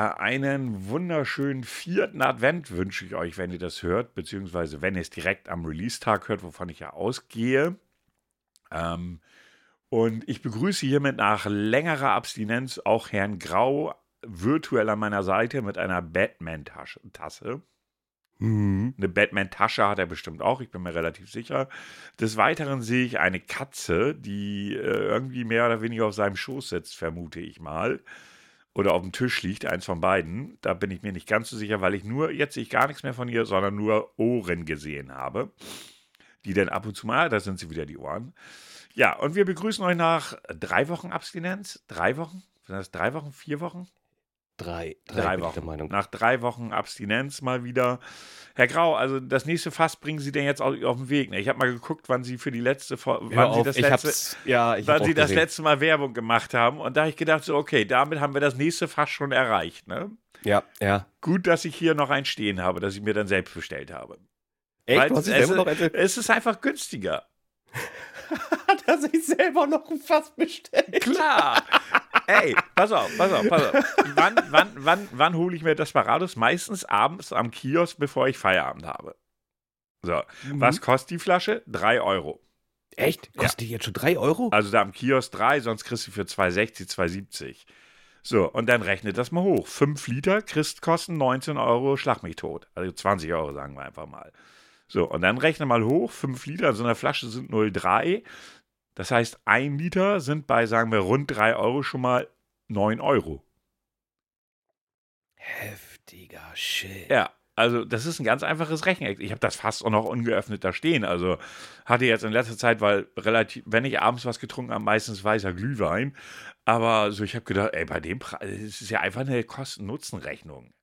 Ja, einen wunderschönen vierten Advent wünsche ich euch, wenn ihr das hört, beziehungsweise wenn ihr es direkt am Release-Tag hört, wovon ich ja ausgehe. Ähm, und ich begrüße hiermit nach längerer Abstinenz auch Herrn Grau virtuell an meiner Seite mit einer Batman-Tasse. Mhm. Eine Batman-Tasche hat er bestimmt auch, ich bin mir relativ sicher. Des Weiteren sehe ich eine Katze, die äh, irgendwie mehr oder weniger auf seinem Schoß sitzt, vermute ich mal. Oder auf dem Tisch liegt, eins von beiden. Da bin ich mir nicht ganz so sicher, weil ich nur, jetzt sehe ich gar nichts mehr von ihr, sondern nur Ohren gesehen habe. Die dann ab und zu mal, da sind sie wieder die Ohren. Ja, und wir begrüßen euch nach drei Wochen Abstinenz. Drei Wochen? Sind das drei Wochen? Vier Wochen? Drei. Drei der Wochen. Nach drei Wochen Abstinenz mal wieder. Herr Grau, also das nächste Fass bringen Sie denn jetzt auf, auf den Weg. Ne? Ich habe mal geguckt, wann Sie für die letzte, Fol- Hör wann Sie auf, das letzte, ja, wann Sie das letzte Mal Werbung gemacht haben. Und da habe ich gedacht, so, okay, damit haben wir das nächste Fass schon erreicht. Ne? Ja, ja. Gut, dass ich hier noch ein stehen habe, das ich mir dann selbst bestellt habe. Echt? Es, eine, es ist einfach günstiger. hat er sich selber noch ein Fass bestellt? Klar. Ey, pass auf, pass auf, pass auf. Wann, wann, wann, wann hole ich mir Desperados? Meistens abends am Kiosk, bevor ich Feierabend habe. So, was kostet die Flasche? 3 Euro. Echt? Kostet die jetzt schon drei Euro? Also da am Kiosk 3, sonst kriegst du für 2,60, 2,70. So, und dann rechnet das mal hoch. 5 Liter kriegst kosten 19 Euro, schlag mich tot. Also 20 Euro, sagen wir einfach mal. So, und dann rechne mal hoch. 5 Liter in so einer Flasche sind 0,3. Das heißt, 1 Liter sind bei, sagen wir, rund 3 Euro schon mal 9 Euro. Heftiger Shit. Ja, also das ist ein ganz einfaches Recheneck. Ich habe das fast auch noch ungeöffnet da stehen. Also hatte jetzt in letzter Zeit, weil relativ, wenn ich abends was getrunken habe, meistens weißer Glühwein. Aber so, ich habe gedacht, ey, bei dem Preis, es ist ja einfach eine Kosten-Nutzen-Rechnung.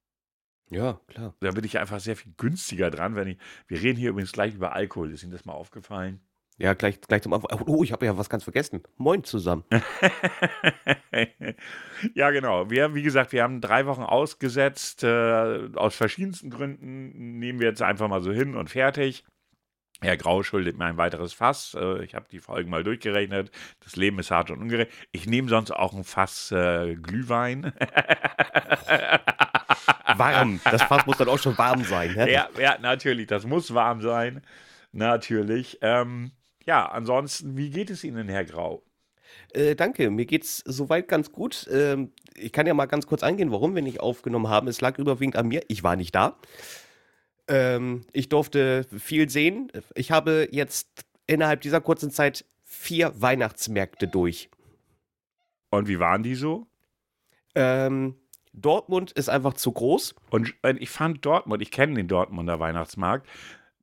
Ja, klar. Da bin ich einfach sehr viel günstiger dran, wenn ich. Wir reden hier übrigens gleich über Alkohol. Ist Ihnen das mal aufgefallen? Ja, gleich, gleich zum Anfang. Oh, ich habe ja was ganz vergessen. Moin zusammen. ja, genau. Wir, wie gesagt, wir haben drei Wochen ausgesetzt. Äh, aus verschiedensten Gründen nehmen wir jetzt einfach mal so hin und fertig. Herr Grau schuldet mir ein weiteres Fass. Äh, ich habe die Folgen mal durchgerechnet. Das Leben ist hart und ungerecht. Ich nehme sonst auch ein Fass äh, Glühwein. Warm. Das Fass muss dann auch schon warm sein. Ne? ja, ja, natürlich. Das muss warm sein. Natürlich. Ähm, ja, ansonsten, wie geht es Ihnen, Herr Grau? Äh, danke, mir geht's soweit ganz gut. Ähm, ich kann ja mal ganz kurz eingehen, warum wir nicht aufgenommen haben. Es lag überwiegend an mir. Ich war nicht da. Ähm, ich durfte viel sehen. Ich habe jetzt innerhalb dieser kurzen Zeit vier Weihnachtsmärkte durch. Und wie waren die so? Ähm, Dortmund ist einfach zu groß. Und äh, ich fand Dortmund, ich kenne den Dortmunder Weihnachtsmarkt,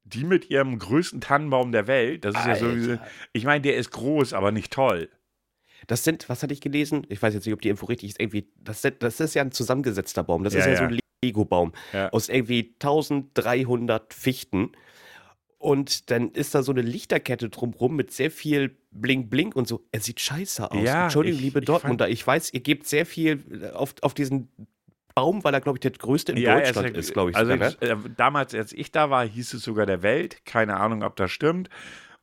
die mit ihrem größten Tannenbaum der Welt, das ist ja sowieso, Alter. ich meine, der ist groß, aber nicht toll. Das sind, was hatte ich gelesen? Ich weiß jetzt nicht, ob die Info richtig ist. Irgendwie, das, sind, das ist ja ein zusammengesetzter Baum. Das Ja, ist ja, ja. so ein Lego-Baum Ja. aus irgendwie 1300 Fichten. Und dann ist da so eine Lichterkette drumrum mit sehr viel Bling Bling und so. Er sieht scheiße aus. Ja, Entschuldigung, ich- liebe ich Dortmunder. Ich weiß, ihr gebt sehr viel auf, auf diesen Baum, weil er, glaube ich, der größte in er Deutschland ja- ist, glaube ich. Also sogar, ne? ich, äh, damals, als ich da war, hieß es sogar der Welt. Keine Ahnung, ob das stimmt.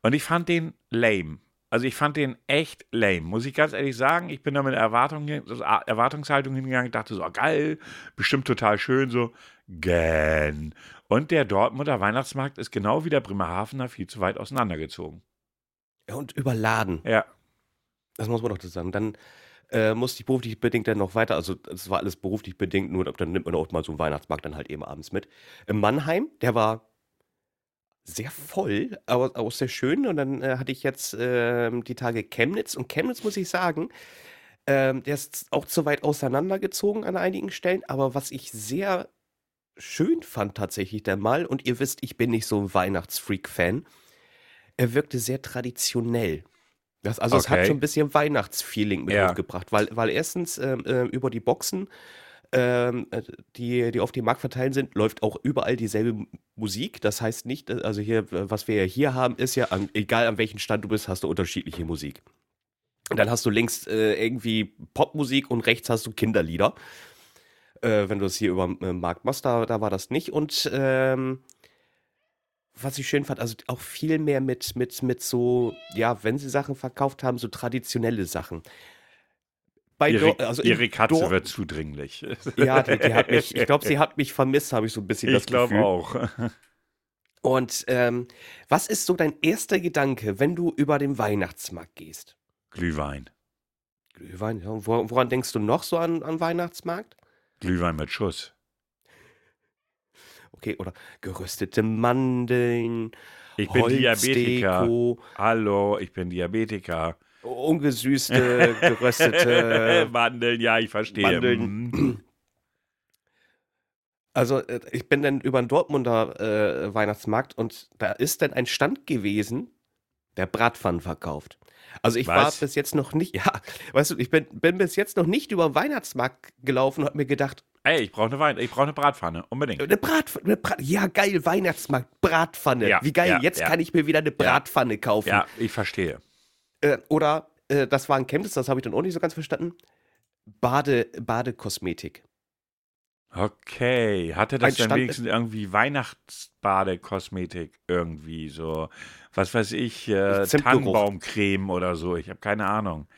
Und ich fand den lame. Also ich fand den echt lame, muss ich ganz ehrlich sagen. Ich bin da mit Erwartung, also Erwartungshaltung hingegangen, dachte so, ah, geil, bestimmt total schön, so, gähn. Und der Dortmunder Weihnachtsmarkt ist genau wie der Bremerhavener viel zu weit auseinandergezogen. Und überladen. Ja, Das muss man doch sagen. Dann äh, musste ich beruflich bedingt dann noch weiter, also es war alles beruflich bedingt, nur dann nimmt man auch mal so einen Weihnachtsmarkt dann halt eben abends mit. In Mannheim, der war sehr voll, aber auch sehr schön. Und dann äh, hatte ich jetzt ähm, die Tage Chemnitz. Und Chemnitz, muss ich sagen, ähm, der ist auch zu weit auseinandergezogen an einigen Stellen. Aber was ich sehr schön fand tatsächlich der Mal, und ihr wisst, ich bin nicht so ein Weihnachtsfreak-Fan, er wirkte sehr traditionell. Das, also es hat Okay. schon ein bisschen Weihnachtsfeeling mit Ja. hochgebracht, weil, weil erstens ähm, äh, über die Boxen, ähm, äh, die, die auf dem Markt verteilt sind, läuft auch überall dieselbe Musik. Das heißt nicht, äh, also hier, was wir ja hier haben, ist ja, an, egal an welchem Stand du bist, hast du unterschiedliche Musik. Und dann hast du links äh, irgendwie Popmusik und rechts hast du Kinderlieder. Äh, wenn du das hier über den äh, Markt machst, da, da war das nicht. Und ähm, was ich schön fand, also auch viel mehr mit, mit, mit so, ja, wenn sie Sachen verkauft haben, so traditionelle Sachen. bei Ihre, also ihre Katze Dor- wird zudringlich. Ja, die, die hat mich, ich glaube, sie hat mich vermisst, habe ich so ein bisschen das Ich glaube Gefühl. auch. Und ähm, was ist so dein erster Gedanke, wenn du über den Weihnachtsmarkt gehst? Glühwein. Glühwein, ja. Wor- Woran denkst du noch so an, an Weihnachtsmarkt? Glühwein mit Schuss. Okay, oder geröstete Mandeln, Ich bin Diabetiker. Hallo, ich bin Diabetiker. ungesüßte, geröstete Mandeln, ja, ich verstehe. Mandeln. Mhm. Also äh, ich bin dann über den Dortmunder äh, Weihnachtsmarkt und da ist dann ein Stand gewesen, der Bratpfannen verkauft. Also ich war Was? bis jetzt noch nicht, ja, weißt du, ich bin, bin bis jetzt noch nicht über den Weihnachtsmarkt gelaufen und hab mir gedacht, Ey, ich brauche eine Wein, ich brauche eine Bratpfanne, unbedingt. eine Bratpfanne, eine Brat, ja geil, Weihnachtsmarkt, Bratpfanne, Ja, wie geil, ja, jetzt ja. kann ich mir wieder eine Bratpfanne kaufen. Ja, ich verstehe. Äh, oder, äh, das war ein Chemnitz, das habe ich dann auch nicht so ganz verstanden, Bade, Badekosmetik. Okay, hatte das Ein dann Stand- wenigstens irgendwie Weihnachtsbadekosmetik irgendwie so, was weiß ich, äh. Tannenbaumcreme oder so, ich habe keine Ahnung.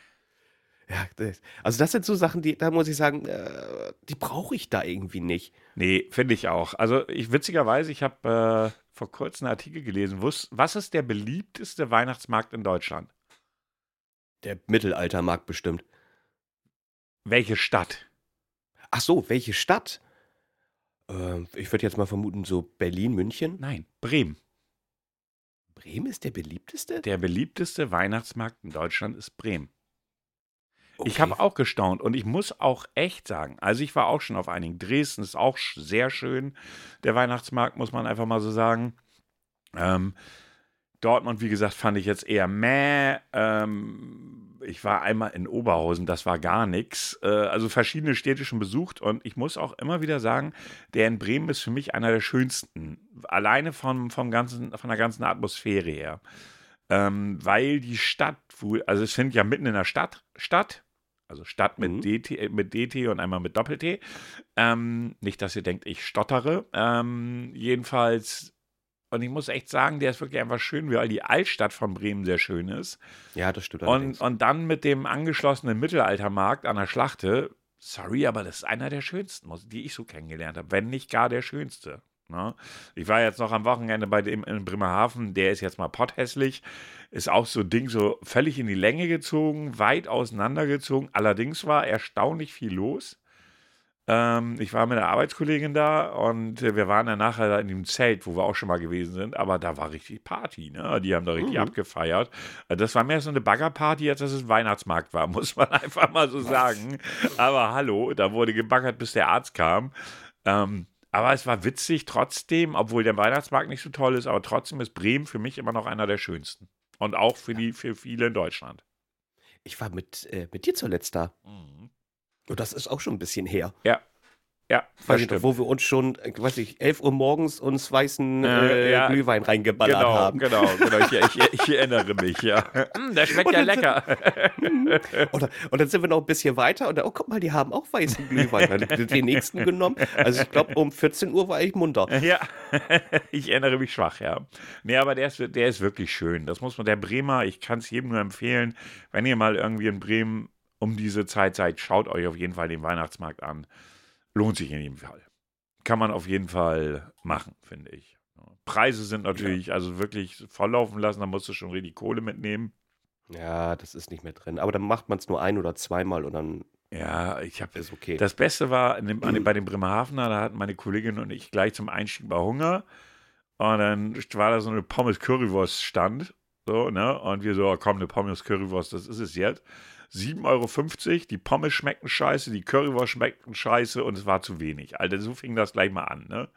Ja, das, also das sind so Sachen, die, da muss ich sagen, äh, die brauche ich da irgendwie nicht. Nee, finde ich auch. Also ich witzigerweise, ich habe äh, vor kurzem einen Artikel gelesen, was ist der beliebteste Weihnachtsmarkt in Deutschland? Der Mittelaltermarkt bestimmt. Welche Stadt? Ach so, welche Stadt? Ähm, ich würde jetzt mal vermuten, so Berlin, München. Nein, Bremen. Bremen ist der beliebteste? Der beliebteste Weihnachtsmarkt in Deutschland ist Bremen. Ich Okay. habe auch gestaunt und ich muss auch echt sagen, also ich war auch schon auf einigen. Dresden ist auch sehr schön. Der Weihnachtsmarkt, muss man einfach mal so sagen. Ähm, Dortmund, wie gesagt, fand ich jetzt eher meh. Ähm, ich war einmal in Oberhausen, das war gar nichts. Äh, also verschiedene Städte schon besucht und ich muss auch immer wieder sagen, der in Bremen ist für mich einer der schönsten. Alleine vom, vom ganzen, von der ganzen Atmosphäre her. Ähm, weil die Stadt, wo, also es findet ja mitten in der Stadt statt. Also Stadt mit, Mhm. DT, äh, mit DT und einmal mit Doppel-T. Ähm, nicht, dass ihr denkt, ich stottere. Ähm, jedenfalls, und ich muss echt sagen, der ist wirklich einfach schön, weil die Altstadt von Bremen sehr schön ist. Ja, das stimmt Und, und dann mit dem angeschlossenen Mittelaltermarkt an der Schlachte, sorry, aber das ist einer der schönsten, die ich so kennengelernt habe, wenn nicht gar der schönste. Ne? Ich war jetzt noch am Wochenende bei dem in Bremerhaven, der ist jetzt mal potthässlich, ist auch so ein Ding so völlig in die Länge gezogen, weit auseinandergezogen. Allerdings war erstaunlich viel los. Ähm, ich war mit einer Arbeitskollegin da und wir waren dann nachher in dem Zelt, wo wir auch schon mal gewesen sind, aber da war richtig Party, ne? Die haben da richtig Mhm. abgefeiert. Das war mehr so eine Baggerparty, als dass es ein Weihnachtsmarkt war, muss man einfach mal so sagen. Aber hallo, da wurde gebaggert, bis der Arzt kam. Ähm, aber es war witzig trotzdem, obwohl der Weihnachtsmarkt nicht so toll ist, aber trotzdem ist Bremen für mich immer noch einer der schönsten. Und auch für, die, für viele in Deutschland. Ich war mit, äh, mit dir zuletzt da. Mhm. Und das ist auch schon ein bisschen her. Ja. Ja, Weiß ich noch, wo wir uns schon, äh, weiß ich, 11 Uhr morgens uns weißen Äh, äh, ja. Glühwein reingeballert Genau, haben. genau, genau. Ich, ich, ich erinnere mich, ja. Mm, der schmeckt Und ja dann sind- lecker. Und, dann- und dann sind wir noch ein bisschen weiter und dann, oh, guck mal, die haben auch weißen Glühwein. Dann den nächsten genommen. Also ich glaube, um 14 Uhr war ich munter. Ja, ich erinnere mich schwach, ja. Nee, aber der ist, der ist wirklich schön. Das muss man, der Bremer, ich kann es jedem nur empfehlen, wenn ihr mal irgendwie in Bremen um diese Zeit seid, schaut euch auf jeden Fall den Weihnachtsmarkt an. Lohnt sich in jedem Fall. Kann man auf jeden Fall machen, finde ich. Preise sind natürlich, also wirklich volllaufen lassen, da musst du schon richtig Kohle mitnehmen. Ja, das ist nicht mehr drin. Aber dann macht man es nur ein oder zweimal und dann Ja, ich habe ist okay. Das Beste war in dem, an dem, bei dem Bremerhavener, da hatten meine Kollegin und ich gleich zum Einstieg mal Hunger. Und dann war da so eine Pommes-Currywurst-Stand. So, ne? Und wir so, komm, eine Pommes-Currywurst, das ist es jetzt. 7,50 Euro, die Pommes schmeckten scheiße, die Currywurst schmeckten scheiße und es war zu wenig. Alter, so fing das gleich mal an, ne?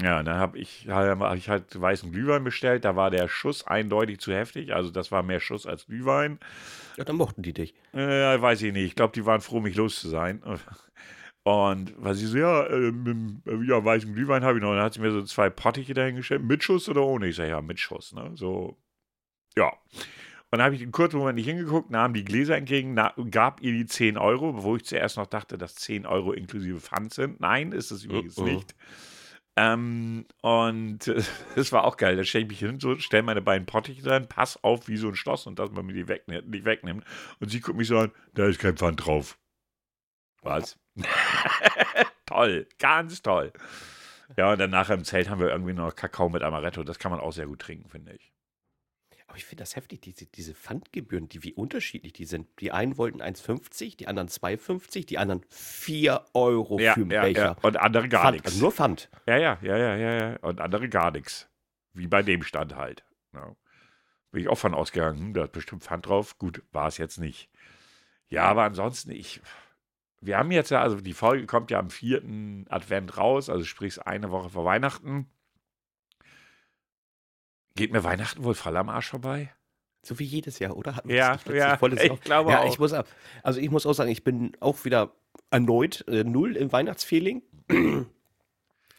Ja, dann habe ich, hab ich halt weißen Glühwein bestellt. Da war der Schuss eindeutig zu heftig. Also, das war mehr Schuss als Glühwein. ja, dann mochten die dich. Äh, weiß ich nicht. Ich glaube, die waren froh, mich los zu sein. Und was sie so, ja, ähm, ja, weißen Glühwein habe ich noch. Und dann hat sie mir so zwei Pottiche dahingestellt. Mit Schuss oder ohne? Ich sage, ja, mit Schuss, ne? So, ja. Und dann habe ich einen kurzen Moment nicht hingeguckt, nahm die Gläser entgegen, na, gab ihr die 10 Euro, wo ich zuerst noch dachte, dass 10 Euro inklusive Pfand sind. Nein, ist es übrigens Mhm. nicht. Ähm, und es war auch geil. Da stelle ich mich hin, so, stelle meine beiden Pottiche rein, pass auf wie so ein Schloss und dass man mir die wegnimmt, nicht wegnimmt. Und sie guckt mich so an, da ist kein Pfand drauf. Was? toll, ganz toll. Ja, und dann nachher im Zelt haben wir irgendwie noch Kakao mit Amaretto. Das kann man auch sehr gut trinken, finde ich. Ich finde das heftig, diese, diese Pfandgebühren, die wie unterschiedlich die sind. Die einen wollten 1,50, die anderen 2,50, die anderen 4 Euro Ja, für einen ja, Becher. ja. Und andere gar nichts. also nur Pfand. Ja, ja, ja, ja, ja, ja. Und andere gar nichts. Wie bei dem Stand halt. Ja. Bin ich auch von ausgegangen, hm, da hat bestimmt Pfand drauf. Gut, war es jetzt nicht. Ja, aber ansonsten, ich. Wir haben jetzt ja, also die Folge kommt ja am vierten Advent raus, also sprich eine Woche vor Weihnachten. Geht mir Weihnachten wohl voll am Arsch vorbei? So wie jedes Jahr, oder? Ja, ja, ich Jahr? glaube ja, auch. Ich muss, auch- also ich muss auch sagen, ich bin auch wieder erneut äh, null im Weihnachtsfeeling.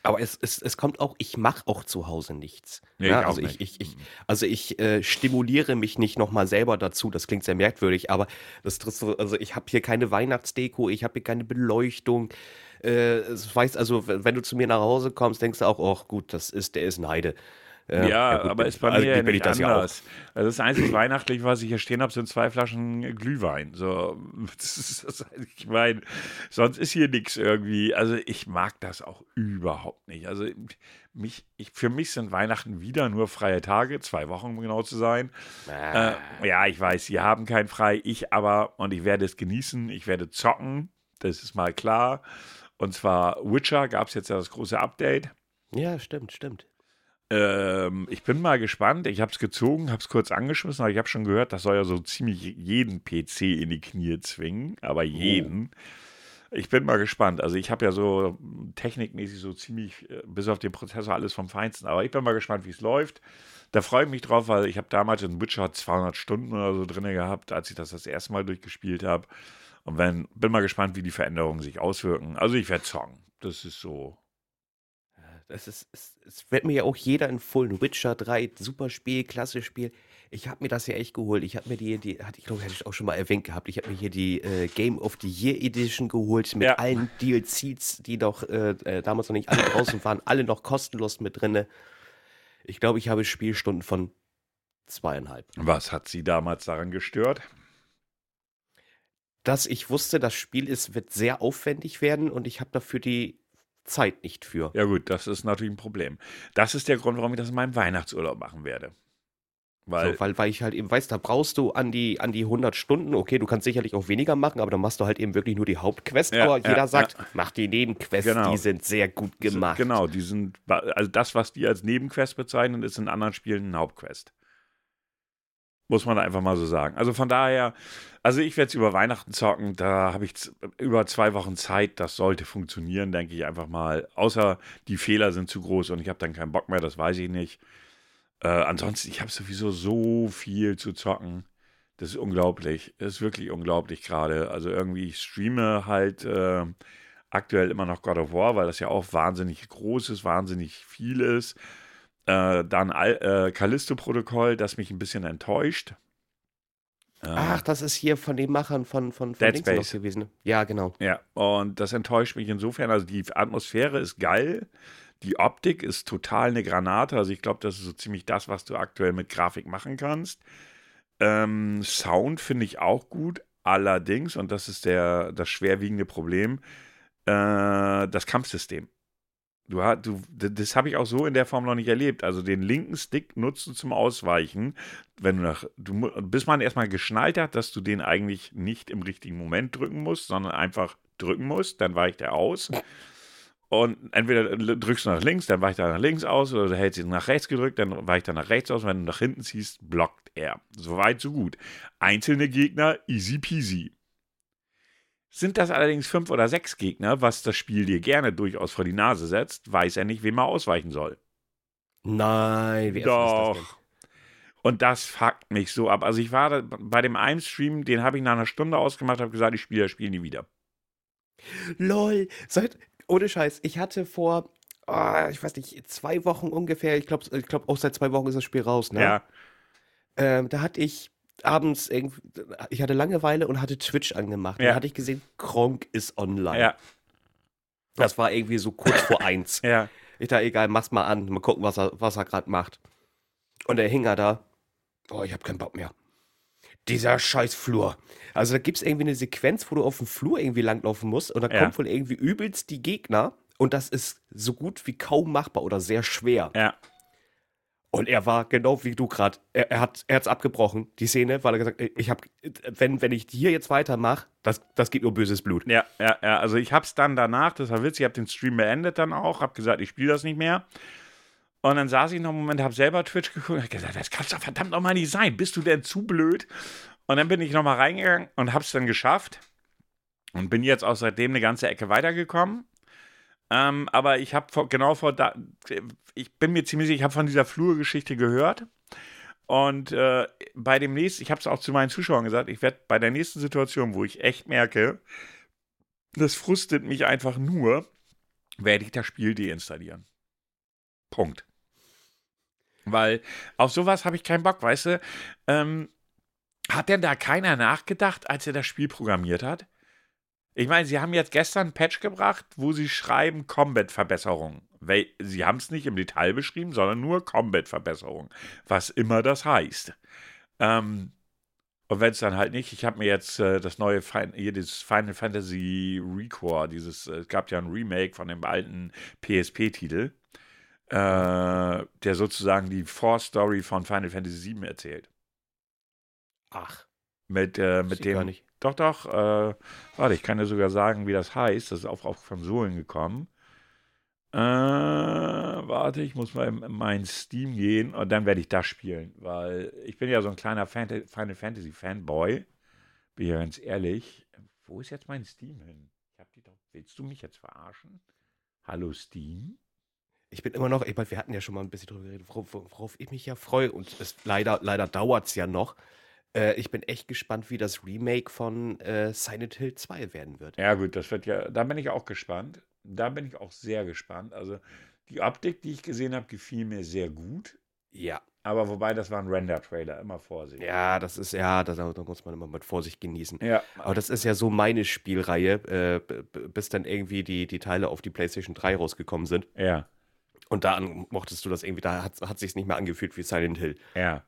Aber es, es, es kommt auch, ich mache auch zu Hause nichts. Nee, ja, ich auch also nicht. ich, ich, ich, also ich äh, stimuliere mich nicht nochmal selber dazu. Das klingt sehr merkwürdig, aber das trifft so, also ich habe hier keine Weihnachtsdeko, ich habe hier keine Beleuchtung. Äh, es weiß also, wenn du zu mir nach Hause kommst, denkst du auch, ach gut, das ist, der ist Neide. Ja, gut, aber ist bei also mir ja bin ich das ja anders. Also das einzige weihnachtlich, was ich hier stehen habe, sind zwei Flaschen Glühwein. So, ist ich meine, sonst ist hier nichts irgendwie. Also ich mag das auch überhaupt nicht. Also mich, ich, für mich sind Weihnachten wieder nur freie Tage, zwei Wochen um genau zu sein. Ah. Äh, ja, ich weiß, Sie haben kein frei, ich aber und ich werde es genießen. Ich werde zocken, das ist mal klar. Und zwar Witcher gab es jetzt ja das große Update. Ja, stimmt, stimmt. Ähm, ich bin mal gespannt. Ich habe es gezogen, habe es kurz angeschmissen, aber ich habe schon gehört, das soll ja so ziemlich jeden PC in die Knie zwingen, aber jeden. Ich bin mal gespannt. Also ich habe ja so technikmäßig so ziemlich, äh, bis auf den Prozessor, alles vom Feinsten. Aber ich bin mal gespannt, wie es läuft. Da freue ich mich drauf, weil ich habe damals in Witcher 200 Stunden oder so drin gehabt, als ich das das erste Mal durchgespielt habe. Und wenn, bin mal gespannt, wie die Veränderungen sich auswirken. Also ich werde zocken. Das ist so. Das ist, es, es wird mir ja auch jeder empfohlen. Witcher 3, super Spiel, klasse Spiel. Ich habe mir das ja echt geholt. Ich habe mir die, die hatte ich glaube, hätte ich auch schon mal erwähnt gehabt. Ich habe mir hier die äh, Game of the Year Edition geholt mit Ja. allen DLCs, die noch äh, äh, damals noch nicht alle draußen waren, alle noch kostenlos mit drinne. Ich glaube, ich habe Spielstunden von zweieinhalb. Was hat Sie damals daran gestört? Dass ich wusste, das Spiel ist, wird sehr aufwendig werden und ich habe dafür die Zeit nicht für. Ja gut, das ist natürlich ein Problem. Das ist der Grund, warum ich das in meinem Weihnachtsurlaub machen werde. Weil, so, weil, weil ich halt eben weiß, da brauchst du an die, an die 100 Stunden, okay, du kannst sicherlich auch weniger machen, aber dann machst du halt eben wirklich nur die Hauptquest. Ja, aber ja, jeder sagt, ja. mach die Nebenquests, Genau. die sind sehr gut gemacht. Genau, die sind, also das, was die als Nebenquest bezeichnen, ist in anderen Spielen eine Hauptquest. Muss man einfach mal so sagen. Also von daher, also ich werde es über Weihnachten zocken, da habe ich über zwei Wochen Zeit, das sollte funktionieren, denke ich einfach mal. Außer die Fehler sind zu groß und ich habe dann keinen Bock mehr, das weiß ich nicht. Äh, ansonsten, ich habe sowieso so viel zu zocken. Das ist unglaublich. Das ist wirklich unglaublich gerade. Also irgendwie, ich streame halt äh, aktuell immer noch God of War, weil das ja auch wahnsinnig groß ist, wahnsinnig viel ist. Äh, dann äh, Callisto-Protokoll, das mich ein bisschen enttäuscht. Äh, Ach, das ist hier von den Machern von, von, von Dead Space. gewesen. ne? Ja, genau. Ja, und das enttäuscht mich insofern. Also die Atmosphäre ist geil. Die Optik ist total eine Granate. Also ich glaube, das ist so ziemlich das, was du aktuell mit Grafik machen kannst. Ähm, Sound finde ich auch gut. Allerdings, und das ist der, das schwerwiegende Problem, äh, das Kampfsystem. Du, du, das habe ich auch so in der Form noch nicht erlebt. Also den linken Stick nutzt du zum Ausweichen, wenn du nach, du, bis man erstmal geschnallt hat, dass du den eigentlich nicht im richtigen Moment drücken musst, sondern einfach drücken musst, dann weicht er aus. Und entweder drückst du nach links, dann weicht er nach links aus, oder du hältst ihn nach rechts gedrückt, dann weicht er nach rechts aus. Wenn du nach hinten ziehst, blockt er. Soweit, so gut. Einzelne Gegner, easy peasy. Sind das allerdings fünf oder sechs Gegner, was das Spiel dir gerne durchaus vor die Nase setzt, weiß er nicht, wem er ausweichen soll. Nein, wie ätzend ist das denn? Doch. Und das fuckt mich so ab. Also ich war bei dem einen Stream, den habe ich nach einer Stunde ausgemacht, habe gesagt, ich spiele das Spiel nie wieder. LOL, seit, ohne Scheiß, ich hatte vor, ah, ich weiß nicht, zwei Wochen ungefähr, ich glaube, ich glaub, auch seit zwei Wochen ist das Spiel raus, ne? Ja, Ähm, da hatte ich abends irgendwie, ich hatte Langeweile und hatte Twitch angemacht. Ja. Da hatte ich gesehen, Kronk ist online. ja, Das war irgendwie so kurz vor eins. ja. Ich dachte, egal, mach's mal an, mal gucken, was er, was er gerade macht. Und er hing er da. Oh, ich hab keinen Bock mehr. Dieser scheiß Flur. Also da gibt's irgendwie eine Sequenz, wo du auf dem Flur irgendwie langlaufen musst und da Ja. kommt wohl irgendwie übelst die Gegner und das ist so gut wie kaum machbar oder sehr schwer. Ja. Und er war genau wie du gerade. Er, er hat es abgebrochen, die Szene, weil er gesagt hat, ich hab, wenn, wenn ich hier jetzt weitermache, das, das gibt nur böses Blut. Ja, ja, ja. Also ich hab's dann danach, das war witzig, ich hab den Stream beendet dann auch, hab gesagt, ich spiele das nicht mehr. Und dann saß ich noch einen Moment, hab selber Twitch geguckt und hab gesagt, das kann's doch verdammt nochmal nicht sein. Bist du denn zu blöd? Und dann bin ich nochmal reingegangen und hab's dann geschafft. Und bin jetzt auch seitdem eine ganze Ecke weitergekommen. Ähm, aber ich habe genau vor da, ich bin mir ziemlich sicher, ich habe von dieser Flurgeschichte gehört. Und äh, bei dem nächsten, ich habe es auch zu meinen Zuschauern gesagt, ich werde bei der nächsten Situation, wo ich echt merke, das frustet mich einfach nur, werde ich das Spiel deinstallieren. Punkt. Weil auf sowas habe ich keinen Bock, weißt du? Ähm, hat denn da keiner nachgedacht, als er das Spiel programmiert hat? Ich meine, sie haben jetzt gestern ein Patch gebracht, wo sie schreiben Combat-Verbesserung. Sie haben es nicht im Detail beschrieben, sondern nur Combat-Verbesserung. Was immer das heißt. Ähm, und wenn es dann halt nicht, ich habe mir jetzt äh, das neue fin hier dieses Final Fantasy Recore, dieses, äh, es gab ja ein Remake von dem alten PSP-Titel, äh, der sozusagen die Vorstory von Final Fantasy VII erzählt. Ach, Mit, äh, mit dem. Gar nicht. doch, doch. Äh, warte, ich kann dir sogar sagen, wie das heißt. Das ist auch auf Konsolen gekommen. Äh, warte, ich muss mal in mein Steam gehen und dann werde ich das spielen, weil ich bin ja so ein kleiner Fanta Final Fantasy Fanboy. Bin ja ganz ehrlich. Wo ist jetzt mein Steam hin? Ich hab die doch. Willst du mich jetzt verarschen? Hallo Steam? Ich bin immer noch, ich meine, wir hatten ja schon mal ein bisschen drüber geredet, worauf, worauf ich mich ja freue. Und es, leider, leider dauert es ja noch. Äh, ich bin echt gespannt, wie das Remake von äh, Silent Hill 2 werden wird. Ja, gut, das wird ja, da bin ich auch gespannt. Da bin ich auch sehr gespannt. Also die Optik, die ich gesehen habe, gefiel mir sehr gut. Ja. Aber wobei, das war ein Render-Trailer, immer Vorsicht. Ja, das ist, ja, da, da muss man immer mit Vorsicht genießen. Ja, Aber das ist ja so meine Spielreihe, äh, bis dann irgendwie die, die Teile auf die PlayStation 3 rausgekommen sind. ja, Und da mochtest du das irgendwie, da hat, hat sich nicht mehr angefühlt wie Silent Hill. ja.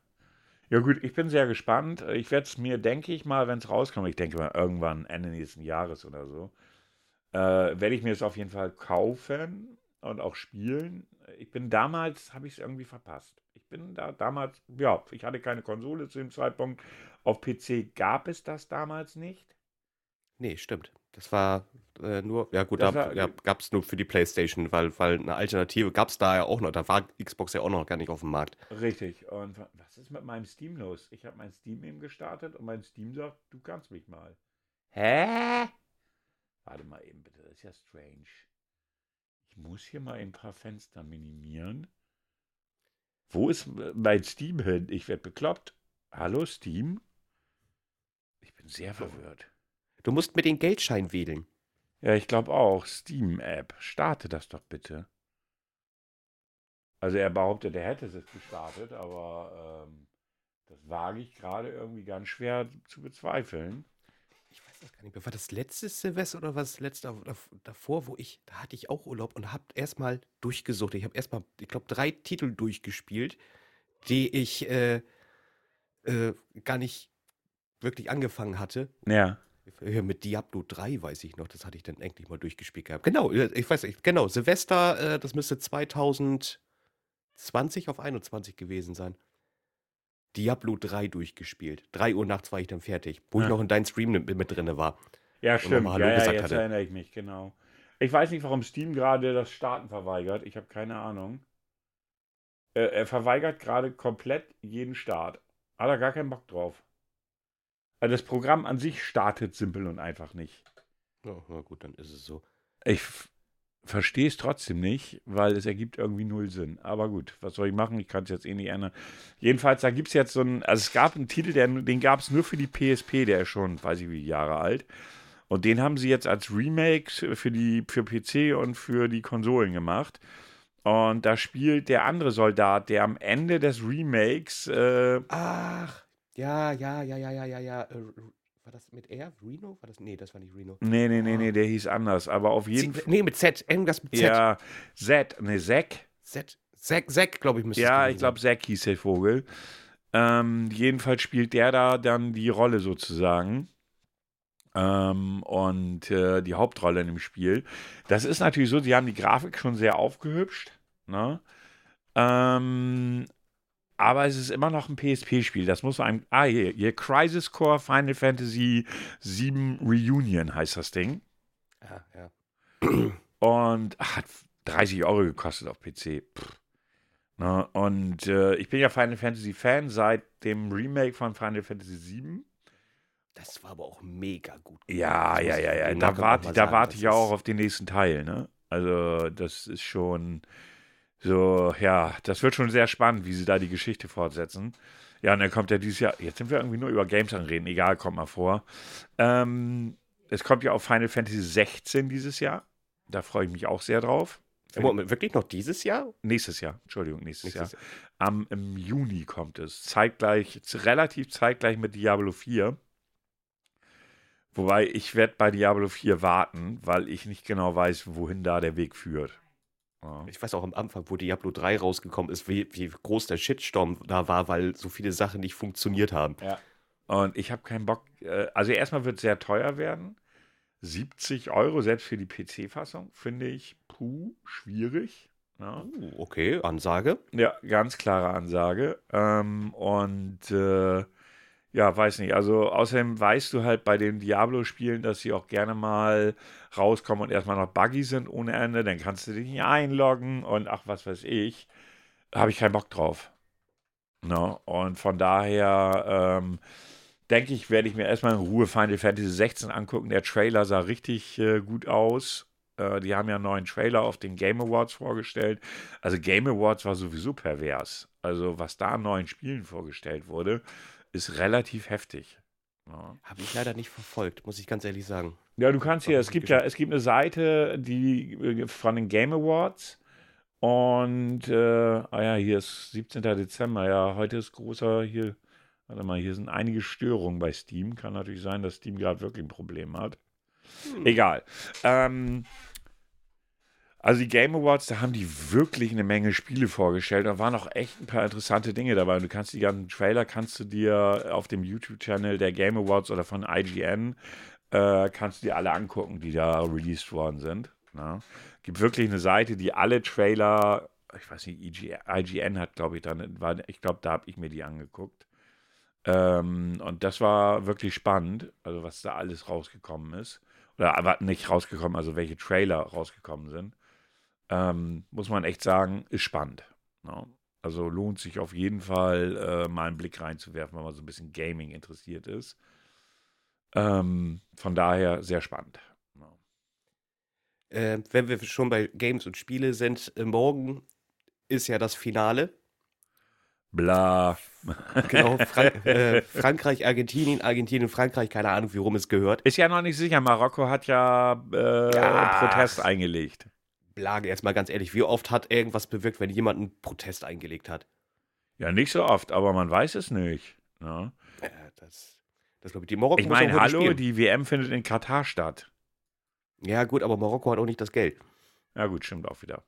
Ja gut, ich bin sehr gespannt. Ich werde es mir, denke ich mal, wenn es rauskommt, ich denke mal irgendwann Ende nächsten Jahres oder so, äh, werde ich mir es auf jeden Fall kaufen und auch spielen. Ich bin damals, habe ich es irgendwie verpasst. Ich bin da damals, ja, ich hatte keine Konsole zu dem Zeitpunkt. Auf PC gab es das damals nicht. Nee, stimmt. Das war äh, nur, ja gut, Das da ja, gab es nur für die PlayStation, weil, weil eine Alternative gab es da ja auch noch. Da war Xbox ja auch noch gar nicht auf dem Markt. Richtig. Und was ist mit meinem Steam los? Ich habe mein Steam eben gestartet und mein Steam sagt, du kannst mich mal. Hä? Warte mal eben bitte, das ist ja strange. Ich muss hier mal ein paar Fenster minimieren. Wo ist mein Steam hin? Ich werde bekloppt. Hallo Steam? Ich bin sehr verwirrt. Du musst mit den Geldschein wählen. Ja, ich glaube auch. Steam-App. Starte das doch bitte. Also er behauptet, er hätte es gestartet, aber ähm, das wage ich gerade irgendwie ganz schwer zu bezweifeln. Ich weiß das gar nicht mehr. War das letzte Silvester oder was das letzte dav- davor, wo ich, da hatte ich auch Urlaub und hab erstmal durchgesucht. Ich habe erstmal, ich glaube, drei Titel durchgespielt, die ich äh, äh, gar nicht wirklich angefangen hatte. Ja. Hier Mit Diablo 3 weiß ich noch, das hatte ich dann endlich mal durchgespielt gehabt. Genau, äh, ich weiß nicht, genau, Silvester, äh, das müsste 2020 auf 21 gewesen sein. Diablo 3 durchgespielt. 3 Uhr nachts war ich dann fertig, wo Ja. ich noch in deinem Stream mit, mit drin war. Ja, stimmt. ja, ja, jetzt hatte. erinnere ich mich, genau. Ich weiß nicht, warum Steam gerade das Starten verweigert. Ich habe keine Ahnung. Äh, er verweigert gerade komplett jeden Start. Hat er gar keinen Bock drauf. Also das Programm an sich startet simpel und einfach nicht. Ja, na gut, dann ist es so. Ich verstehe es trotzdem nicht, weil es ergibt irgendwie null Sinn. Aber gut, was soll ich machen? Ich kann es jetzt eh nicht ändern. Jedenfalls, da gibt es jetzt so einen, also es gab einen Titel, der, den gab es nur für die PSP, der ist schon, weiß ich wie Jahre alt. Und den haben sie jetzt als Remake für die für PC und für die Konsolen gemacht. Und da spielt der andere Soldat, der am Ende des Remakes, äh, Ach, ja, ja, ja, ja, ja, ja, ja. Äh, war das mit R? Reno? War das? Nee, das war nicht Reno. Nee, nee, nee, nee, der hieß anders. Aber auf jeden Fall. Nee, mit Z. Irgendwas mit Z. Ja, Z, ne, Zack. Z. Zack, Zack glaube ich, müsste Ja, ich glaube, Zack hieß der Vogel. Ähm, jedenfalls spielt der da dann die Rolle sozusagen. Ähm, und äh, die Hauptrolle in dem Spiel. Das ist natürlich so, sie haben die Grafik schon sehr aufgehübscht. Ne? Ähm, aber es ist immer noch ein PSP-Spiel. Das muss einem. Ah, hier, hier Crisis Core Final Fantasy 7 Reunion heißt das Ding. Ja, ja. Und ach, hat 30 Euro gekostet auf PC. Na, und äh, ich bin ja Final Fantasy Fan seit dem Remake von Final Fantasy 7. Das war aber auch mega gut. Ja, Das ja, ja, ja. Da warte da warte ich ja auch auf den nächsten Teil, ne? Also, das ist schon so, ja, das wird schon sehr spannend, wie sie da die Geschichte fortsetzen. Ja, und dann kommt ja dieses Jahr, jetzt sind wir irgendwie nur über Games am Reden, egal, kommt mal vor. Ähm, es kommt ja auch Final Fantasy 16 dieses Jahr. Da freue ich mich auch sehr drauf. Moment, wirklich noch dieses Jahr? Nächstes Jahr, Entschuldigung, nächstes, Nächstes Jahr. Am im Juni kommt es. Zeitgleich, relativ zeitgleich mit Diablo 4. Wobei ich werde bei Diablo 4 warten, weil ich nicht genau weiß, wohin da der Weg führt. Ja. Ich weiß auch am Anfang, wo Diablo 3 rausgekommen ist, wie, wie groß der Shitstorm da war, weil so viele Sachen nicht funktioniert haben. Und ich habe keinen Bock. äh, Also erstmal wird es sehr teuer werden. 70 Euro, selbst für die PC-Fassung, finde ich puh, schwierig. Ja. Uh, okay, Ansage. Ja, ganz klare Ansage. Ähm, und äh, ja, weiß nicht. Also außerdem weißt du halt bei den Diablo-Spielen, dass sie auch gerne mal rauskommen und erstmal noch buggy sind ohne Ende. Dann kannst du dich nicht einloggen und ach, was weiß ich. Habe ich keinen Bock drauf. No? Und von daher ähm, denke ich, werde ich mir erstmal in Ruhe Final Fantasy 16 angucken. Der Trailer sah richtig äh, gut aus. Äh, die haben ja einen neuen Trailer auf den Game Awards vorgestellt. Also Game Awards war sowieso pervers. Also was da an neuen Spielen vorgestellt wurde, ist relativ heftig. Ja. Habe ich leider nicht verfolgt, muss ich ganz ehrlich sagen. Ja, du kannst hier, es gibt ja, es gibt eine Seite, die äh, von den Game Awards und äh, ah ja, hier ist 17. Dezember, ja, heute ist großer hier, warte mal, hier sind einige Störungen bei Steam. Kann natürlich sein, dass Steam gerade wirklich ein Problem hat. Egal. Ähm, also die Game Awards, da haben die wirklich eine Menge Spiele vorgestellt. Da waren auch echt ein paar interessante Dinge dabei. Und du kannst die ganzen Trailer kannst du dir auf dem YouTube-Channel der Game Awards oder von IGN äh, kannst du dir alle angucken, die da released worden sind. Na? Gibt wirklich eine Seite, die alle Trailer, ich weiß nicht, IG, IGN hat, glaube ich, dann, war, ich glaube, da habe ich mir die angeguckt. Ähm, und das war wirklich spannend, also was da alles rausgekommen ist. Oder aber nicht rausgekommen, also welche Trailer rausgekommen sind. Ähm, muss man echt sagen, ist spannend. Ja. Also lohnt sich auf jeden Fall äh, mal einen Blick reinzuwerfen, wenn man so ein bisschen Gaming interessiert ist. Ähm, von daher sehr spannend. Ja. Äh, wenn wir schon bei Games und Spiele sind, äh, morgen ist ja das Finale. Bla. Genau, Frank äh, Frankreich, Argentinien, Argentinien, Frankreich, keine Ahnung, wie rum es gehört. Ist ja noch nicht sicher. Marokko hat ja, äh, Ja. Protest eingelegt. Blage, jetzt mal ganz ehrlich, wie oft hat irgendwas bewirkt, wenn jemand einen Protest eingelegt hat? Ja, nicht so oft, aber man weiß es nicht. Ja. Äh, das, das glaube ich, die Marokko Ich meine, hallo, spielen. die WM findet in Katar statt. Ja, gut, aber Marokko hat auch nicht das Geld. Ja, gut, stimmt auch wieder.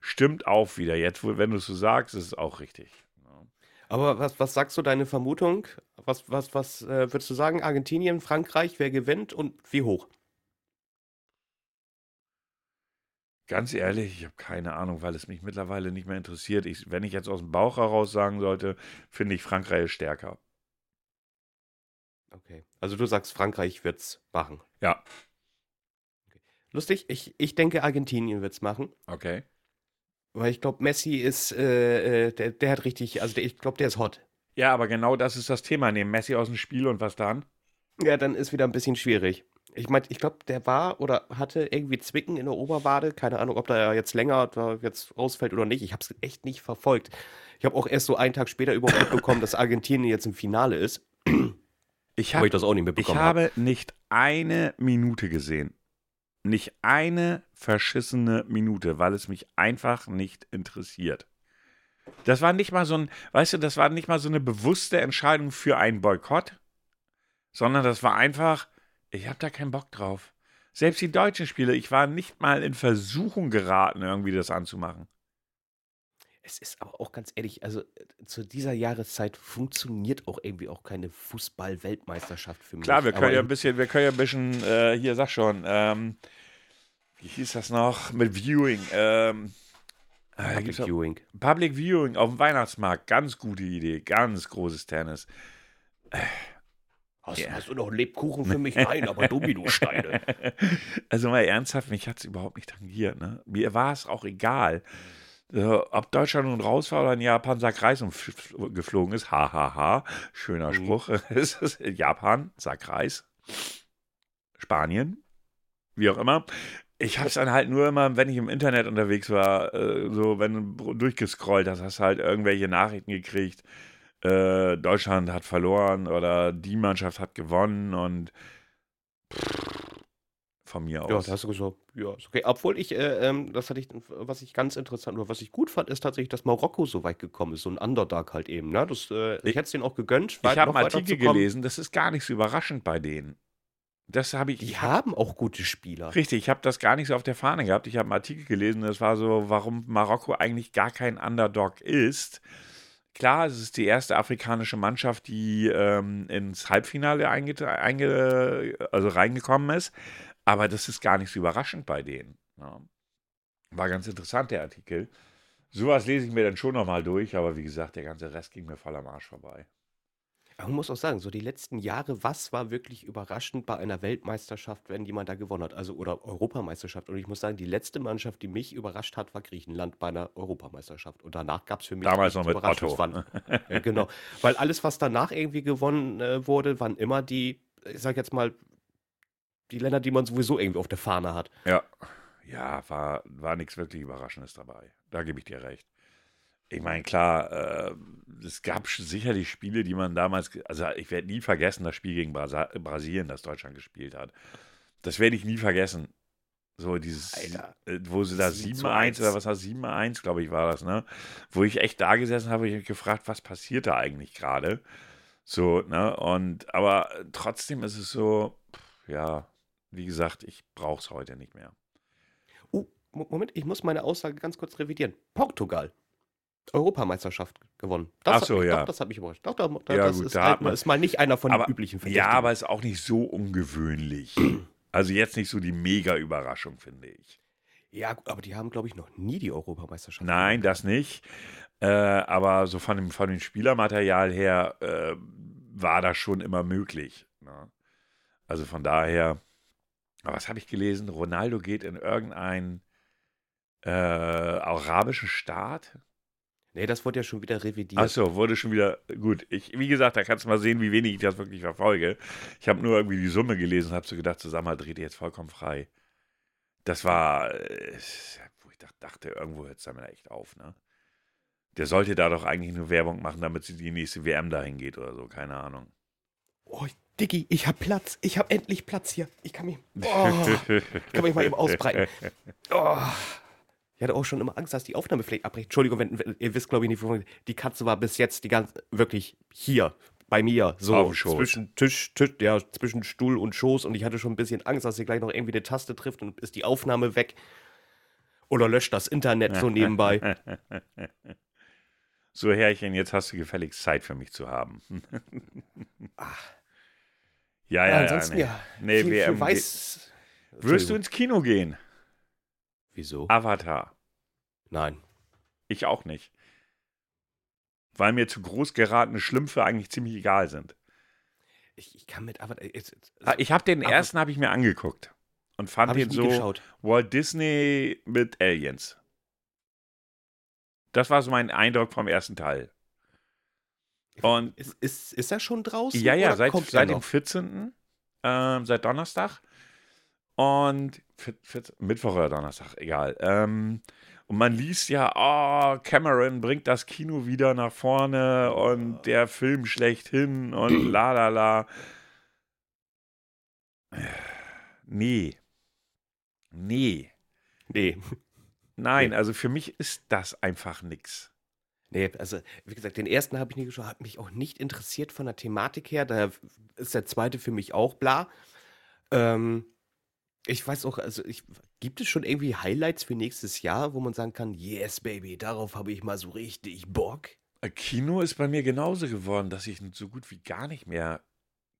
Stimmt auch wieder. Jetzt, wenn du es so sagst, ist es auch richtig. Ja. Aber was, was sagst du, deine Vermutung? Was, was, was äh, würdest du sagen? Argentinien, Frankreich, wer gewinnt und wie hoch? Ganz ehrlich, ich habe keine Ahnung, weil es mich mittlerweile nicht mehr interessiert. Ich, wenn ich jetzt aus dem Bauch heraus sagen sollte, finde ich Frankreich stärker. Okay. Also du sagst, Frankreich wird's machen. Ja. Lustig, ich, ich denke, Argentinien wird's machen. Okay. Weil ich glaube, Messi ist, äh, äh, der, der hat richtig, also der, ich glaube, der ist hot. Ja, aber genau das ist das Thema. Nehmen Messi aus dem Spiel und was dann? Ja, dann ist wieder ein bisschen schwierig. Ich meine, ich glaube, der war oder hatte irgendwie Zwicken in der Oberwade. Keine Ahnung, ob da jetzt länger da jetzt rausfällt oder nicht. Ich habe es echt nicht verfolgt. Ich habe auch erst so einen Tag später überhaupt mitbekommen, dass Argentinien jetzt im Finale ist. Ich, hab, ich das auch nicht ich mitbekommen habe. habe nicht eine Minute gesehen. Nicht eine verschissene Minute, weil es mich einfach nicht interessiert. Das war nicht mal so ein, weißt du, das war nicht mal so eine bewusste Entscheidung für einen Boykott, sondern das war einfach, ich habe da keinen Bock drauf. Selbst die deutschen Spiele, ich war nicht mal in Versuchung geraten, irgendwie das anzumachen. Es ist aber auch ganz ehrlich, also äh, zu dieser Jahreszeit funktioniert auch irgendwie auch keine Fußball-Weltmeisterschaft für mich. Klar, wir können aber ja ein bisschen, wir können ja ein bisschen, äh, hier sag schon, ähm, wie hieß das noch? Mit Viewing. Ähm, äh, Public Viewing. Public Viewing auf dem Weihnachtsmarkt, ganz gute Idee, ganz großes Tennis. Hast, Ja. hast du noch einen Lebkuchen für mich? Nein, aber Dominosteine. Also mal ernsthaft, mich hat es überhaupt nicht tangiert. Ne? Mir war es auch egal. Äh, ob Deutschland nun raus war oder in Japan Sack Reis umf- geflogen ist, hahaha, ha, ha. schöner Mhm. Spruch. Es ist Japan, Sack Reis. Spanien, wie auch immer. Ich habe es dann halt nur immer, wenn ich im Internet unterwegs war, äh, so, wenn du durchgescrollt hast, hast du halt irgendwelche Nachrichten gekriegt. Äh, Deutschland hat verloren oder die Mannschaft hat gewonnen und von mir Ja, aus. da hast du gesagt, ja, ist okay. Obwohl ich, äh, ähm, das hatte ich, was ich ganz interessant oder was ich gut fand, ist tatsächlich, dass Marokko so weit gekommen ist, so ein Underdog halt eben. Ne? Das, äh, ich Ich- hätte es denen auch gegönnt. Ich habe einen Artikel gelesen, das ist gar nicht so überraschend bei denen. Das habe ich, Die ich hab, haben auch gute Spieler. richtig, ich habe das gar nicht so auf der Fahne gehabt. Ich habe einen Artikel gelesen, das war so, warum Marokko eigentlich gar kein Underdog ist. Klar, es ist die erste afrikanische Mannschaft, die ähm, ins Halbfinale einge einge also reingekommen ist. Aber das ist gar nicht so überraschend bei denen. Ja. War ganz interessant, der Artikel. Sowas lese ich mir dann schon nochmal durch, aber wie gesagt, der ganze Rest ging mir voll am Arsch vorbei. Aber Man muss auch sagen, so die letzten Jahre, was war wirklich überraschend bei einer Weltmeisterschaft, wenn jemand da gewonnen hat? Also, oder Europameisterschaft. Und ich muss sagen, die letzte Mannschaft, die mich überrascht hat, war Griechenland bei einer Europameisterschaft. Und danach gab es für mich Damals noch mit Otto. Ja, genau. Weil alles, was danach irgendwie gewonnen äh, wurde, waren immer die, ich sag jetzt mal, die Länder, die man sowieso irgendwie auf der Fahne hat. Ja, ja, war, war nichts wirklich Überraschendes dabei. Da gebe ich dir recht. Ich meine, klar, äh, es gab sicherlich Spiele, die man damals, also ich werde nie vergessen, das Spiel gegen Brasa Brasilien, das Deutschland gespielt hat. Das werde ich nie vergessen. So dieses, äh, wo sie da 7 zu 7-1 1. oder was war 7-1, glaube ich, war das, ne? Wo ich echt da gesessen habe, ich mich gefragt, was passiert da eigentlich gerade? So, ne? Und, aber trotzdem ist es so, pff, ja, wie gesagt, ich brauche es heute nicht mehr. Oh, Mo- Moment, ich muss meine Aussage ganz kurz revidieren. Portugal. Europameisterschaft gewonnen. Das Ach hat so, mich, ja. Doch, das hat mich überrascht. Doch, doch, Ja, das gut, ist, da halt hat man- mal, ist mal nicht einer von aber, den üblichen Ja, aber ist auch nicht so ungewöhnlich. Also jetzt nicht so die Mega-Überraschung, finde ich. Ja, aber die haben, glaube ich, noch nie die Europameisterschaft Nein, das nicht. Äh, aber so von dem, von dem Spielermaterial her äh, war das schon immer möglich. Ne? Also von daher, aber was habe ich gelesen? Ronaldo geht in irgendeinen äh, arabischen Staat. Nee, das wurde ja schon wieder revidiert. Achso, wurde schon wieder gut. Ich, wie gesagt, da kannst du mal sehen, wie wenig ich das wirklich verfolge. Ich habe nur irgendwie die Summe gelesen und habe so gedacht, zusammen dreht ihr jetzt vollkommen frei. Das war, äh, wo ich dacht- dachte, irgendwo hört es damit echt auf, ne? Der sollte da doch eigentlich nur Werbung machen, damit sie die nächste WM dahin geht oder so, keine Ahnung. Oh, Diggi, ich hab Platz. Ich hab endlich Platz hier. Ich kann mich, oh, ich kann mich mal eben ausbreiten. Oh. Ich hatte auch schon immer Angst, dass die Aufnahme vielleicht abbricht. Entschuldigung, wenn, wenn, ihr wisst, glaube ich, nicht, die Katze war bis jetzt die ganze, wirklich hier, bei mir, so zwischen Tisch, Tisch, ja, zwischen Stuhl und Schoß und ich hatte schon ein bisschen Angst, dass sie gleich noch irgendwie eine Taste trifft und ist die Aufnahme weg. Oder löscht das Internet so nebenbei. So, Herrchen, jetzt hast du gefälligst Zeit für mich zu haben. ja, ja, ja. ansonsten nee. ja. Nee, viel, WM viel weiß. Wirst du ins Kino gehen? Wieso? Avatar. Nein. Ich auch nicht. Weil mir zu groß geratene Schlümpfe eigentlich ziemlich egal sind. Ich, ich kann mit jetzt, Ah, Ich habe den Aber- ersten habe ich mir angeguckt und fand hab den so geschaut. Walt Disney mit Aliens. Das war so mein Eindruck vom ersten Teil. Und Ist, ist, ist er schon draußen? ja, ja, seit, kommt seit dem noch? 14. Ähm, seit Donnerstag. Und vier- 14, Mittwoch oder Donnerstag, egal. Ähm, und man liest ja, oh, Cameron bringt das Kino wieder nach vorne und der Film schlechthin und la la la. Nee. Nee. Nee. Nein, Nee. also für mich ist das einfach nix. Nee, also wie gesagt, den ersten habe ich nie geschaut, hat mich auch nicht interessiert von der Thematik her. Da ist der zweite für mich auch bla. Ähm, ich weiß auch, also ich, gibt es schon irgendwie Highlights für nächstes Jahr, wo man sagen kann, yes, Baby, darauf habe ich mal so richtig Bock? Äh, Kino ist bei mir genauso geworden, dass ich so gut wie gar nicht mehr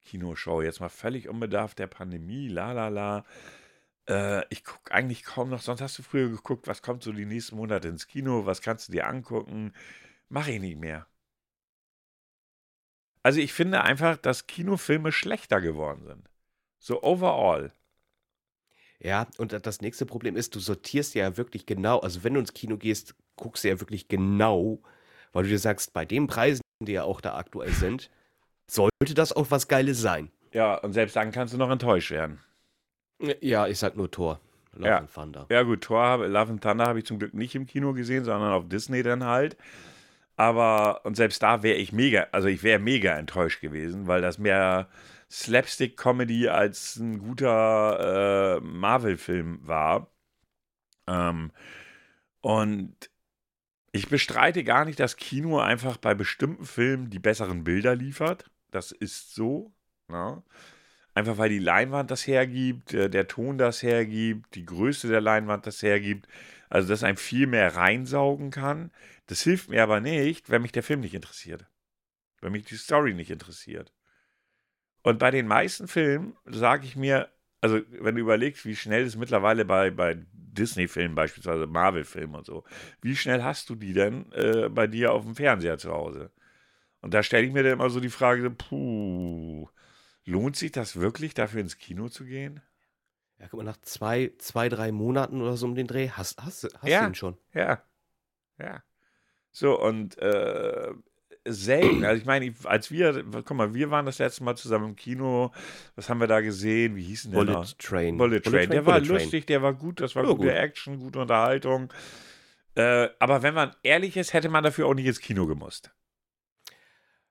Kino schaue. Jetzt mal völlig unbedarft der Pandemie, la la la. Äh, ich gucke eigentlich kaum noch, sonst hast du früher geguckt, was kommt so die nächsten Monate ins Kino, was kannst du dir angucken. Mache ich nicht mehr. Also ich finde einfach, dass Kinofilme schlechter geworden sind. So overall. Ja, und das nächste Problem ist, du sortierst ja wirklich genau, also wenn du ins Kino gehst, guckst du ja wirklich genau, weil du dir sagst, bei den Preisen, die ja auch da aktuell sind, sollte das auch was Geiles sein. Ja, und selbst dann kannst du noch enttäuscht werden. Ja, ich sag nur Tor. Love ja. and Thunder. Ja, gut, Tor, Love and Thunder habe ich zum Glück nicht im Kino gesehen, sondern auf Disney dann halt. Aber, und selbst da wäre ich mega, also ich wäre mega enttäuscht gewesen, weil das mehr Slapstick-Comedy als ein guter äh, Marvel-Film war. Ähm, und ich bestreite gar nicht, dass Kino einfach bei bestimmten Filmen die besseren Bilder liefert. Das ist so. Ne? Einfach weil die Leinwand das hergibt, der Ton das hergibt, die Größe der Leinwand das hergibt. Also, dass ein viel mehr reinsaugen kann. Das hilft mir aber nicht, wenn mich der Film nicht interessiert. Wenn mich die Story nicht interessiert. Und bei den meisten Filmen sage ich mir, also wenn du überlegst, wie schnell es mittlerweile bei, bei Disney-Filmen beispielsweise, Marvel-Filmen und so, wie schnell hast du die denn äh, bei dir auf dem Fernseher zu Hause? Und da stelle ich mir dann immer so die Frage, puh, Lohnt sich das wirklich, dafür ins Kino zu gehen? Ja, guck mal, nach zwei, zwei, drei Monaten oder so um den Dreh hast, hast, hast ja, du ihn schon. Ja. Ja. So, und äh, selten. Also ich meine, als wir, guck mal, wir waren das letzte Mal zusammen im Kino. Was haben wir da gesehen? Wie hieß denn der Bullet noch? Train. Bullet, Bullet Train. Der Bullet war Train. lustig, der war gut, das war ja, gute gut. Action, gute Unterhaltung. Äh, aber wenn man ehrlich ist, hätte man dafür auch nicht ins Kino gemusst.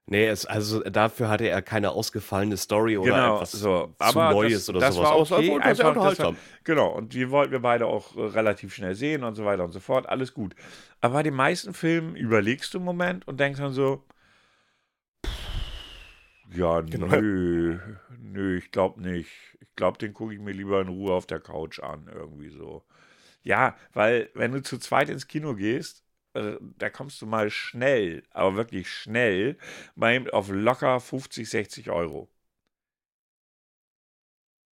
Nee, es, also dafür hatte er keine ausgefallene Story oder genau, etwas so. zu Neues das, oder das sowas. War okay, war einfach, das war, genau, und die wollten wir beide auch äh, relativ schnell sehen und so weiter und so fort. Alles gut. Aber bei den meisten Filmen überlegst du einen Moment und denkst dann so, ja, genau. nö, nö, ich glaube nicht. Ich glaube, den gucke ich mir lieber in Ruhe auf der Couch an, irgendwie so. Ja, weil wenn du zu zweit ins Kino gehst, da kommst du mal schnell, aber wirklich schnell, mal auf locker 50, 60 Euro.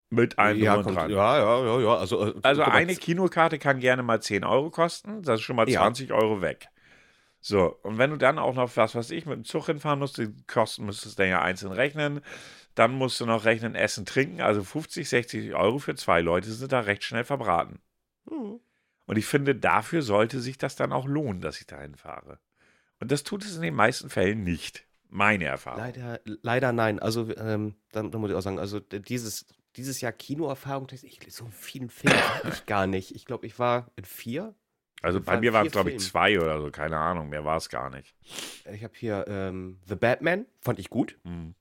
Mit einem ja, und dran. Ja, ja, ja, ja. Also, äh, also eine Kinokarte kann gerne mal 10 Euro kosten. Das ist schon mal 20 ja. Euro weg. So, und wenn du dann auch noch, was weiß ich, mit dem Zug hinfahren musst, die Kosten müsstest du dann ja einzeln rechnen. Dann musst du noch rechnen, Essen, Trinken. Also 50, 60 Euro für zwei Leute sind da recht schnell verbraten. Mhm. Und ich finde, dafür sollte sich das dann auch lohnen, dass ich dahin fahre. Und das tut es in den meisten Fällen nicht. Meine Erfahrung. Leider, leider nein. Also, ähm, dann, dann muss ich auch sagen, also dieses, dieses Jahr Kinoerfahrung, ich so vielen Filmen habe ich gar nicht. Ich glaube, ich war in vier. Also bei mir waren es, glaube ich, zwei oder so, keine Ahnung, mehr war es gar nicht. Ich habe hier ähm, The Batman, fand ich gut. Mhm.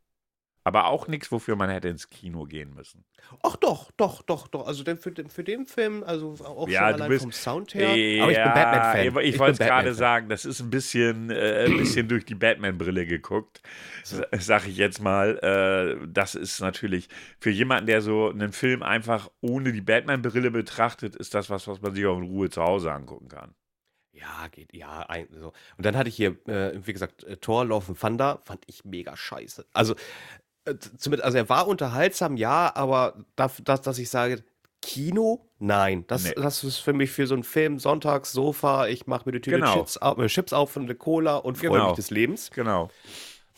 Aber auch nichts, wofür man hätte ins Kino gehen müssen. Ach doch, doch, doch, doch. Also denn für, den, für den Film, also auch ja, schon allein bist, vom Sound her. Ja, aber ich bin Batman-Fan. Ich, ich wollte es gerade sagen, das ist ein bisschen, äh, ein bisschen durch die Batman-Brille geguckt, so. sag ich jetzt mal. Äh, das ist natürlich für jemanden, der so einen Film einfach ohne die Batman-Brille betrachtet, ist das was, was man sich auch in Ruhe zu Hause angucken kann. Ja, geht, ja, ein, so. Und dann hatte ich hier, äh, wie gesagt, äh, Thor, Love and Thunder, fand ich mega scheiße. Also, äh, also er war unterhaltsam, ja, aber das, das dass ich sage, Kino? Nein. Das, nee. das ist für mich für so einen Film, Sonntags, Sofa, ich mache mir die Tüte genau. Chips, auf, äh, Chips auf und eine Cola und freue genau. mich des Lebens. Genau.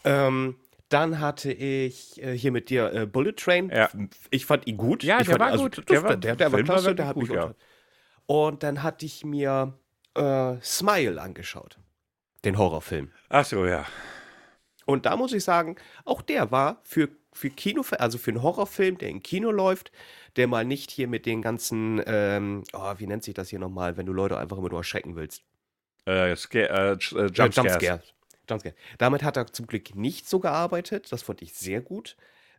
Ähm, dann hatte ich äh, hier mit dir äh, Bullet Train. Ja. Ich fand ihn gut. Ja, ich der fand, war also, gut. Der, war, der, der war klasse, der hat gut, mich ja. Und dann hatte ich mir äh, Smile angeschaut. Den Horrorfilm. Ach so, ja. Und da muss ich sagen, auch der war für, für Kino, also für einen Horrorfilm, der im Kino läuft, der mal nicht hier mit den ganzen, ähm, oh, wie nennt sich das hier nochmal, wenn du Leute einfach immer nur erschrecken willst? Äh, scare, äh, äh Jumpscare. Jumpscare. Damit hat er zum Glück nicht so gearbeitet. Das fand ich sehr gut.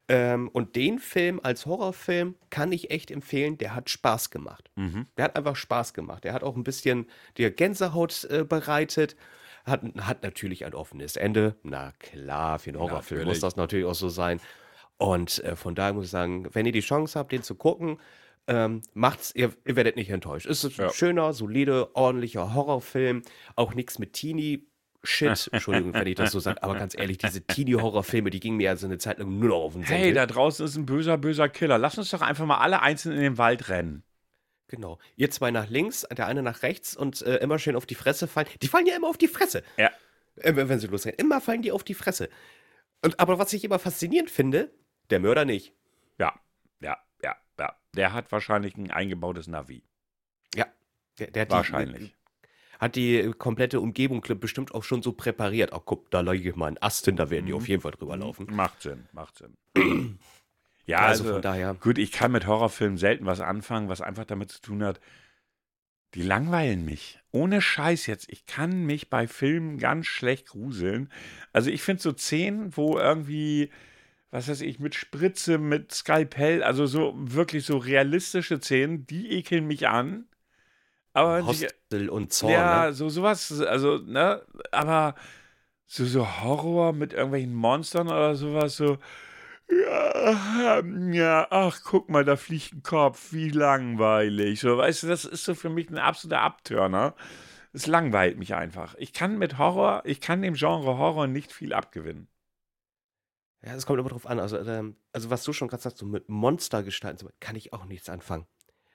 Ähm, und den Film als Horrorfilm kann ich echt empfehlen. Der hat Spaß gemacht. Mhm. Der hat einfach Spaß gemacht. Der hat auch ein bisschen dir Gänsehaut äh, bereitet hat, hat natürlich ein offenes Ende. Na klar, für einen Horrorfilm muss das natürlich auch so sein. Und äh, von daher muss ich sagen, wenn ihr die Chance habt, den zu gucken, ähm, macht's, ihr, ihr werdet nicht enttäuscht. Es ist ein Ja. schöner, solide, ordentlicher Horrorfilm. Auch nichts mit Teenie. Shit, Entschuldigung, wenn ich das so sage, aber ganz ehrlich, diese Teenie-Horrorfilme, die gingen mir also eine Zeit lang nur noch auf den Senkel. Hey, da draußen ist ein böser, böser Killer. Lass uns doch einfach mal alle einzeln in den Wald rennen. Genau. Ihr zwei nach links, der eine nach rechts und äh, immer schön auf die Fresse fallen. Die fallen ja immer auf die Fresse. Ja. Äh, wenn sie losrennen. Immer fallen die auf die Fresse. Und, aber was ich immer faszinierend finde, der Mörder nicht. Ja, ja, ja, ja. Der hat wahrscheinlich ein eingebautes Navi. Ja. Der, der hat Wahrscheinlich. Die, hat die komplette Umgebung bestimmt auch schon so präpariert. Ach guck, da lege ich mal einen Ast hin, da werden die Mhm. auf jeden Fall drüber laufen. Macht Sinn, macht Sinn. ja, Also also, von daher. gut, ich kann mit Horrorfilmen selten was anfangen, was einfach damit zu tun hat, die langweilen mich. Ohne Scheiß jetzt. Ich kann mich bei Filmen ganz schlecht gruseln. Also ich finde so Szenen, wo irgendwie, was weiß ich, mit Spritze, mit Skalpell, also so wirklich so realistische Szenen, die ekeln mich an. Aber Hostel und Zorn. ja, ne? so sowas, also, ne, aber so, so Horror mit irgendwelchen Monstern oder sowas, so, ja, ja, ach, guck mal, da fliegt ein Kopf, wie langweilig. So, weißt du, das ist so für mich ein absoluter Abtörner. Es langweilt mich einfach. Ich kann mit Horror, ich kann dem Genre Horror nicht viel abgewinnen. Ja, es kommt immer drauf an. Also, ähm, also was du schon gerade sagst, so mit Monstergestalten, kann ich auch nichts anfangen.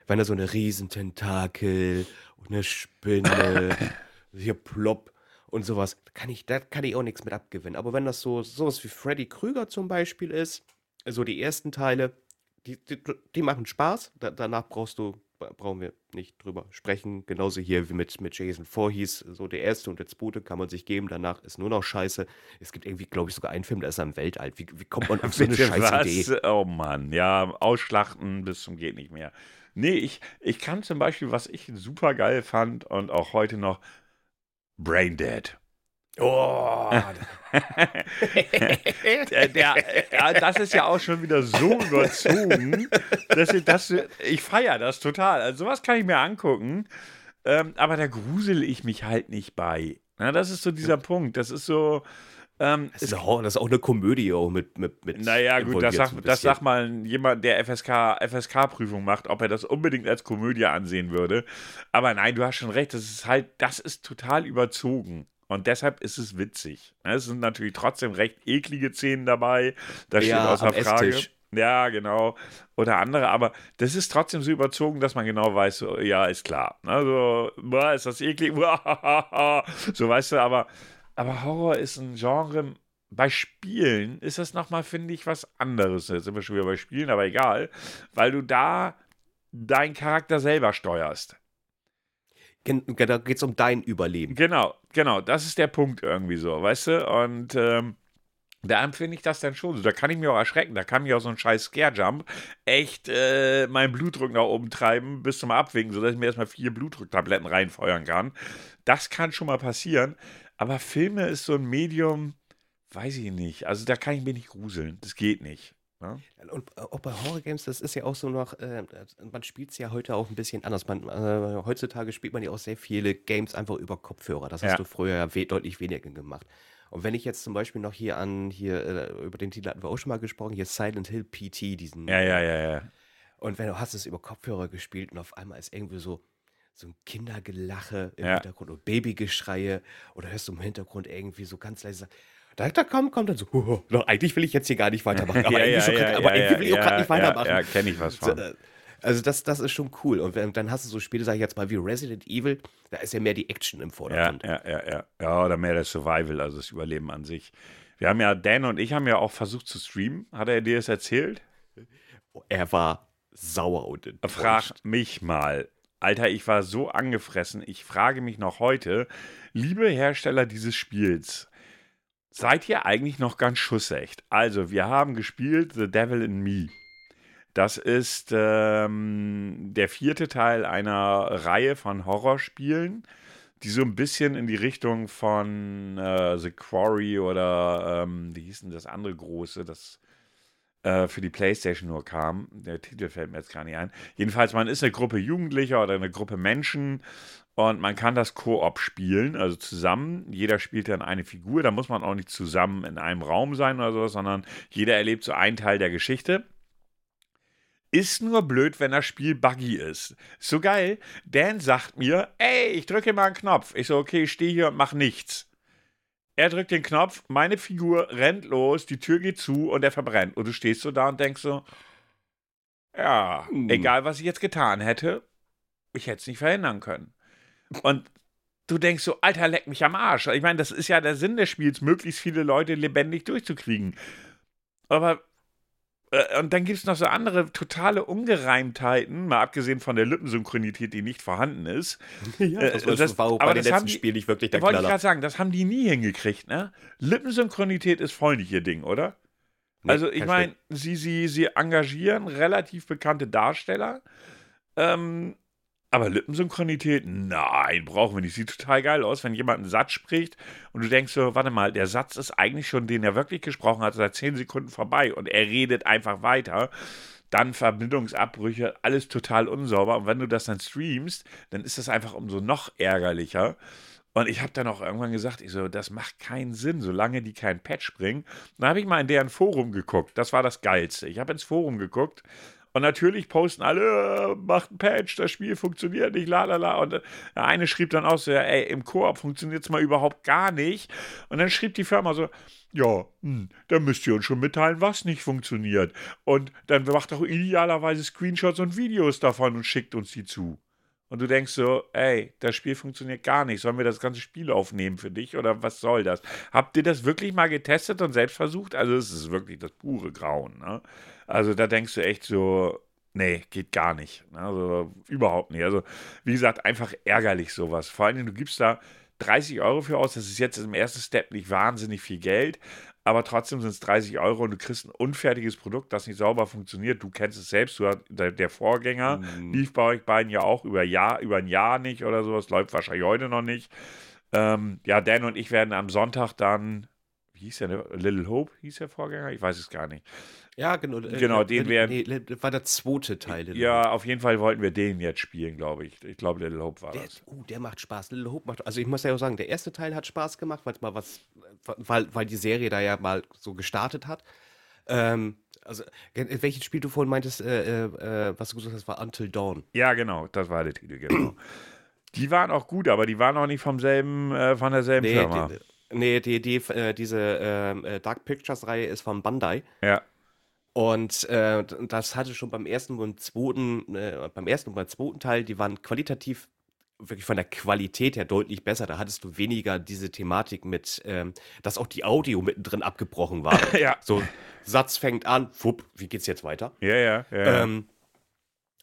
Wenn da so eine Riesententakel und eine Spinne, hier plopp und sowas, da kann ich, da kann ich auch nichts mit abgewinnen. Aber wenn das so sowas wie Freddy Krüger zum Beispiel ist, so die ersten Teile, die, die, die machen Spaß. Da, danach brauchst du, brauchen wir nicht drüber sprechen. Genauso hier wie mit, mit Jason Voorhees. So der erste und der zweite kann man sich geben. Danach ist nur noch Scheiße. Es gibt irgendwie, glaube ich, sogar einen Film, der ist am Weltall. Wie, wie kommt man auf so eine Bitte scheiß Idee? was? Oh Mann, ja, ausschlachten bis zum geht nicht mehr. Nee, ich, ich kann zum Beispiel, was ich super geil fand und auch heute noch, Brain Dead. Oh, der, der, ja, das ist ja auch schon wieder so überzogen, dass ich das, ich feiere das total. Also sowas kann ich mir angucken, ähm, aber da grusel ich mich halt nicht bei. Na, das ist so dieser Punkt. Das ist so. Ähm, das, ist auch, das ist auch eine Komödie auch mit, mit, mit naja, gut, das sagt das sag mal jemand, der FSK, FSK-Prüfung macht, ob er das unbedingt als Komödie ansehen würde. Aber nein, du hast schon recht, das ist halt, das ist total überzogen. Und deshalb ist es witzig. Ne, Es sind natürlich trotzdem recht eklige Szenen dabei. Das steht Ja, außer am Frage. Esstisch. Ja, genau. Oder andere, aber das ist trotzdem so überzogen, dass man genau weiß, so, ja, ist klar. Also, ist das eklig. so, weißt du, aber, aber Horror ist ein Genre. Bei Spielen ist das nochmal, finde ich, was anderes. Jetzt sind wir schon wieder bei Spielen, aber egal. Weil du da deinen Charakter selber steuerst. Da geht es um dein Überleben. Genau, genau, das ist der Punkt irgendwie so, weißt du? Und ähm, da empfinde ich das dann schon so. Da kann ich mich auch erschrecken. Da kann mich auch so ein scheiß Scare-Jump echt äh, meinen Blutdruck nach oben treiben bis zum Abwinken, sodass ich mir erstmal vier Blutdrucktabletten reinfeuern kann. Das kann schon mal passieren. Aber Filme ist so ein Medium, weiß ich nicht. Also da kann ich mich nicht gruseln. Das geht nicht. Ne? Und äh, auch bei Horror Games, das ist ja auch so noch, äh, man spielt es ja heute auch ein bisschen anders. Man, äh, heutzutage spielt man ja auch sehr viele Games einfach über Kopfhörer. Das hast Ja. du früher ja we deutlich weniger gemacht. Und wenn ich jetzt zum Beispiel noch hier an, hier, äh, über den Titel hatten wir auch schon mal gesprochen, hier Silent Hill PT, diesen. Ja, ja, ja, ja. Und wenn du hast es über Kopfhörer gespielt und auf einmal ist irgendwie so, so ein Kindergelache im Ja. Hintergrund und Babygeschreie oder hörst du im Hintergrund irgendwie so ganz leise, da, da kommt, kommt dann so, "Huhu, doch, eigentlich will ich jetzt hier gar nicht weitermachen. Aber irgendwie, schon grad- aber irgendwie will ich auch gerade nicht weitermachen. Ja, ja kenne ich was von. äh, Also das, das ist schon cool. Und wenn, dann hast du so Spiele, sag ich jetzt mal, wie Resident Evil, da ist ja mehr die Action im Ja, Vordergrund. ja, ja, ja. Ja, oder mehr das Survival, also das Überleben an sich. Wir haben ja, Dan und ich haben ja auch versucht zu streamen. Hat er dir das erzählt? Er war sauer und enttäuscht. Frag mich mal. Alter, ich war so angefressen. Ich frage mich noch heute, liebe Hersteller dieses Spiels, seid ihr eigentlich noch ganz schussecht? Also, wir haben gespielt The Devil in Me. Das ist ähm, der vierte Teil einer Reihe von Horrorspielen, die so ein bisschen in die Richtung von äh, The Quarry oder ähm, wie hieß denn das andere große, das äh, für die Playstation nur kam. Der Titel fällt mir jetzt gar nicht ein. Jedenfalls, man ist eine Gruppe Jugendlicher oder eine Gruppe Menschen Und man kann das Koop spielen, also zusammen. Jeder spielt dann eine Figur. Da muss man auch nicht zusammen in einem Raum sein oder so, sondern jeder erlebt so einen Teil der Geschichte. Ist nur blöd, wenn das Spiel buggy. Ist so geil. Dan sagt mir, ey, ich drücke mal einen Knopf. Ich so, okay, ich stehe hier und mach nichts. Er drückt den Knopf, meine Figur rennt los, die Tür geht zu und er verbrennt. Und du stehst so da und denkst so, ja, hm. egal was ich jetzt getan hätte, ich hätte es nicht verhindern können. Und du denkst so, Alter, leck mich am Arsch. Ich meine, das ist ja der Sinn des Spiels, möglichst viele Leute lebendig durchzukriegen. Aber und dann gibt es noch so andere totale Ungereimtheiten, mal abgesehen von der Lippensynchronität, die nicht vorhanden ist. Ja, das, äh, das war auch bei den letzten Spielen nicht wirklich der Wollte ich gerade sagen, das haben die nie hingekriegt, ne? Lippensynchronität ist voll nicht ihr Ding, oder? Nee, also ich meine, sie, sie, sie engagieren relativ bekannte Darsteller, ähm, aber Lippensynchronität, nein, brauchen wir nicht. Sieht total geil aus, wenn jemand einen Satz spricht und du denkst so, warte mal, der Satz ist eigentlich schon, den er wirklich gesprochen hat, seit zehn Sekunden vorbei und er redet einfach weiter. Dann Verbindungsabbrüche, alles total unsauber. Und wenn du das dann streamst, dann ist das einfach umso noch ärgerlicher. Und ich habe dann auch irgendwann gesagt, ich so, das macht keinen Sinn, solange die kein Patch bringen. Dann habe ich mal in deren Forum geguckt. Das war das Geilste. Ich habe ins Forum geguckt und natürlich posten alle, äh, macht ein Patch, das Spiel funktioniert nicht, la la la. Und der eine schrieb dann auch so, ja, ey, im Koop funktioniert es mal überhaupt gar nicht. Und dann schrieb die Firma so, ja, hm, dann müsst ihr uns schon mitteilen, was nicht funktioniert. Und dann macht doch idealerweise Screenshots und Videos davon und schickt uns die zu. Und du denkst so, ey, das Spiel funktioniert gar nicht. Sollen wir das ganze Spiel aufnehmen für dich oder was soll das? Habt ihr das wirklich mal getestet und selbst versucht? Also es ist wirklich das pure Grauen. Ne? Also da denkst du echt so, nee, geht gar nicht. Also überhaupt nicht. Also wie gesagt, einfach ärgerlich sowas. Vor allem, du gibst da 30 Euro für aus. Das ist jetzt im ersten Step nicht wahnsinnig viel Geld. Aber trotzdem sind es 30 Euro und du kriegst ein unfertiges Produkt, das nicht sauber funktioniert. Du kennst es selbst, du, der, der Vorgänger mhm. lief bei euch beiden ja auch über, Jahr, über ein Jahr nicht oder sowas, läuft wahrscheinlich heute noch nicht. Ähm, ja, Dan und ich werden am Sonntag dann, wie hieß der, Little Hope hieß der Vorgänger? Ich weiß es gar nicht. Ja, genau. Äh, genau, äh, den werden. Nee, war der zweite Teil. Ja, auf jeden Fall wollten wir den jetzt spielen, glaube ich. Ich glaube, Little Hope war der, das. Uh, der macht Spaß. Little Hope macht. Also ich muss ja auch sagen, der erste Teil hat Spaß gemacht, weil mal was, weil, weil die Serie da ja mal so gestartet hat. Ähm, also, welches Spiel du vorhin meintest, äh, äh, was du gesagt hast, war Until Dawn. Ja, genau, das war der Titel, genau. die waren auch gut, aber die waren auch nicht vom selben, äh, von derselben nee, Firma. Die, nee, die, die, äh, diese ähm, Dark Pictures-Reihe ist von Bandai. Ja. Und äh, das hatte schon beim ersten und zweiten, äh, beim ersten und beim zweiten Teil, die waren qualitativ wirklich von der Qualität her deutlich besser. Da hattest du weniger diese Thematik mit, ähm, dass auch die Audio mittendrin abgebrochen war. ja. So, Satz fängt an, wupp, wie geht's jetzt weiter? Ja, ja, ja. Ähm,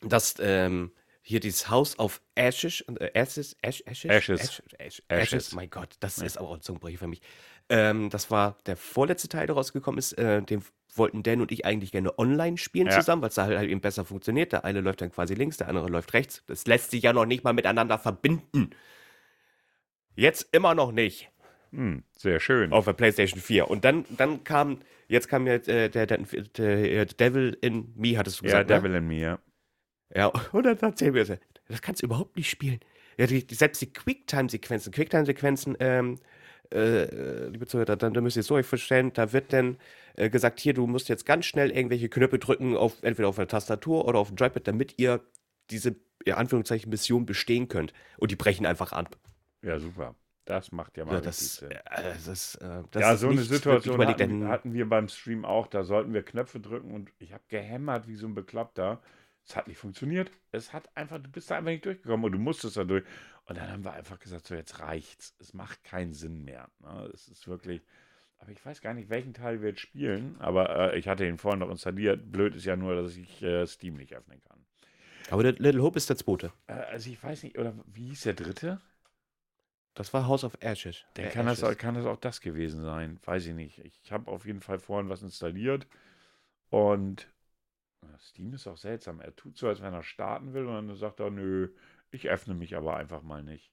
dass ähm, hier dieses Haus auf Ashes, äh, Ashes, Ashes, Ashes, Ashes, Ashes, Ashes, mein Gott, das ja. ist aber auch ein Zungenbrecher für mich. Ähm, das war der vorletzte Teil, der rausgekommen ist. Äh, den wollten Dan und ich eigentlich gerne online spielen ja. zusammen, weil es da halt, halt eben besser funktioniert. Der eine läuft dann quasi links, der andere läuft rechts. Das lässt sich ja noch nicht mal miteinander verbinden. Jetzt immer noch nicht. Hm, sehr schön. Auf der PlayStation 4. Und dann, dann kam, jetzt kam ja äh, der, der, der, Devil in Me, hattest du gesagt. Ja, Devil ne? in Me, ja. Ja, und dann erzählen wir, das kannst du überhaupt nicht spielen. Ja, die, selbst die Quicktime-Sequenzen, Quicktime-Sequenzen ähm, äh, liebe Zuhörer, dann, dann müsst ihr es so euch vorstellen, da wird dann äh, gesagt, hier, du musst jetzt ganz schnell irgendwelche Knöpfe drücken, auf, entweder auf der Tastatur oder auf dem Joypad, damit ihr diese, in Anführungszeichen, Mission bestehen könnt. Und die brechen einfach an. Ja, super. Das macht ja mal ja, das, äh, das, äh, das Ja, so eine Situation hatten, hatten, wir beim Stream auch. Da sollten wir Knöpfe drücken und ich habe gehämmert wie so ein Bekloppter. Es hat nicht funktioniert. Es hat einfach, du bist da einfach nicht durchgekommen und du musstest da durch. Und dann haben wir einfach gesagt, so jetzt reicht's. Es macht keinen Sinn mehr. Ne? Es ist wirklich. Aber ich weiß gar nicht, welchen Teil wir jetzt spielen. Aber äh, ich hatte ihn vorhin noch installiert. Blöd ist ja nur, dass ich äh, Steam nicht öffnen kann. Aber der Little Hope ist der zweite. Äh, also ich weiß nicht, oder wie hieß der dritte? Das war House of Ashes. Dann kann, Ashes. Das, kann das auch das gewesen sein. Weiß ich nicht. Ich habe auf jeden Fall vorhin was installiert. Und Steam ist auch seltsam. Er tut so, als wenn er starten will. Und dann sagt er, nö, ich öffne mich aber einfach mal nicht.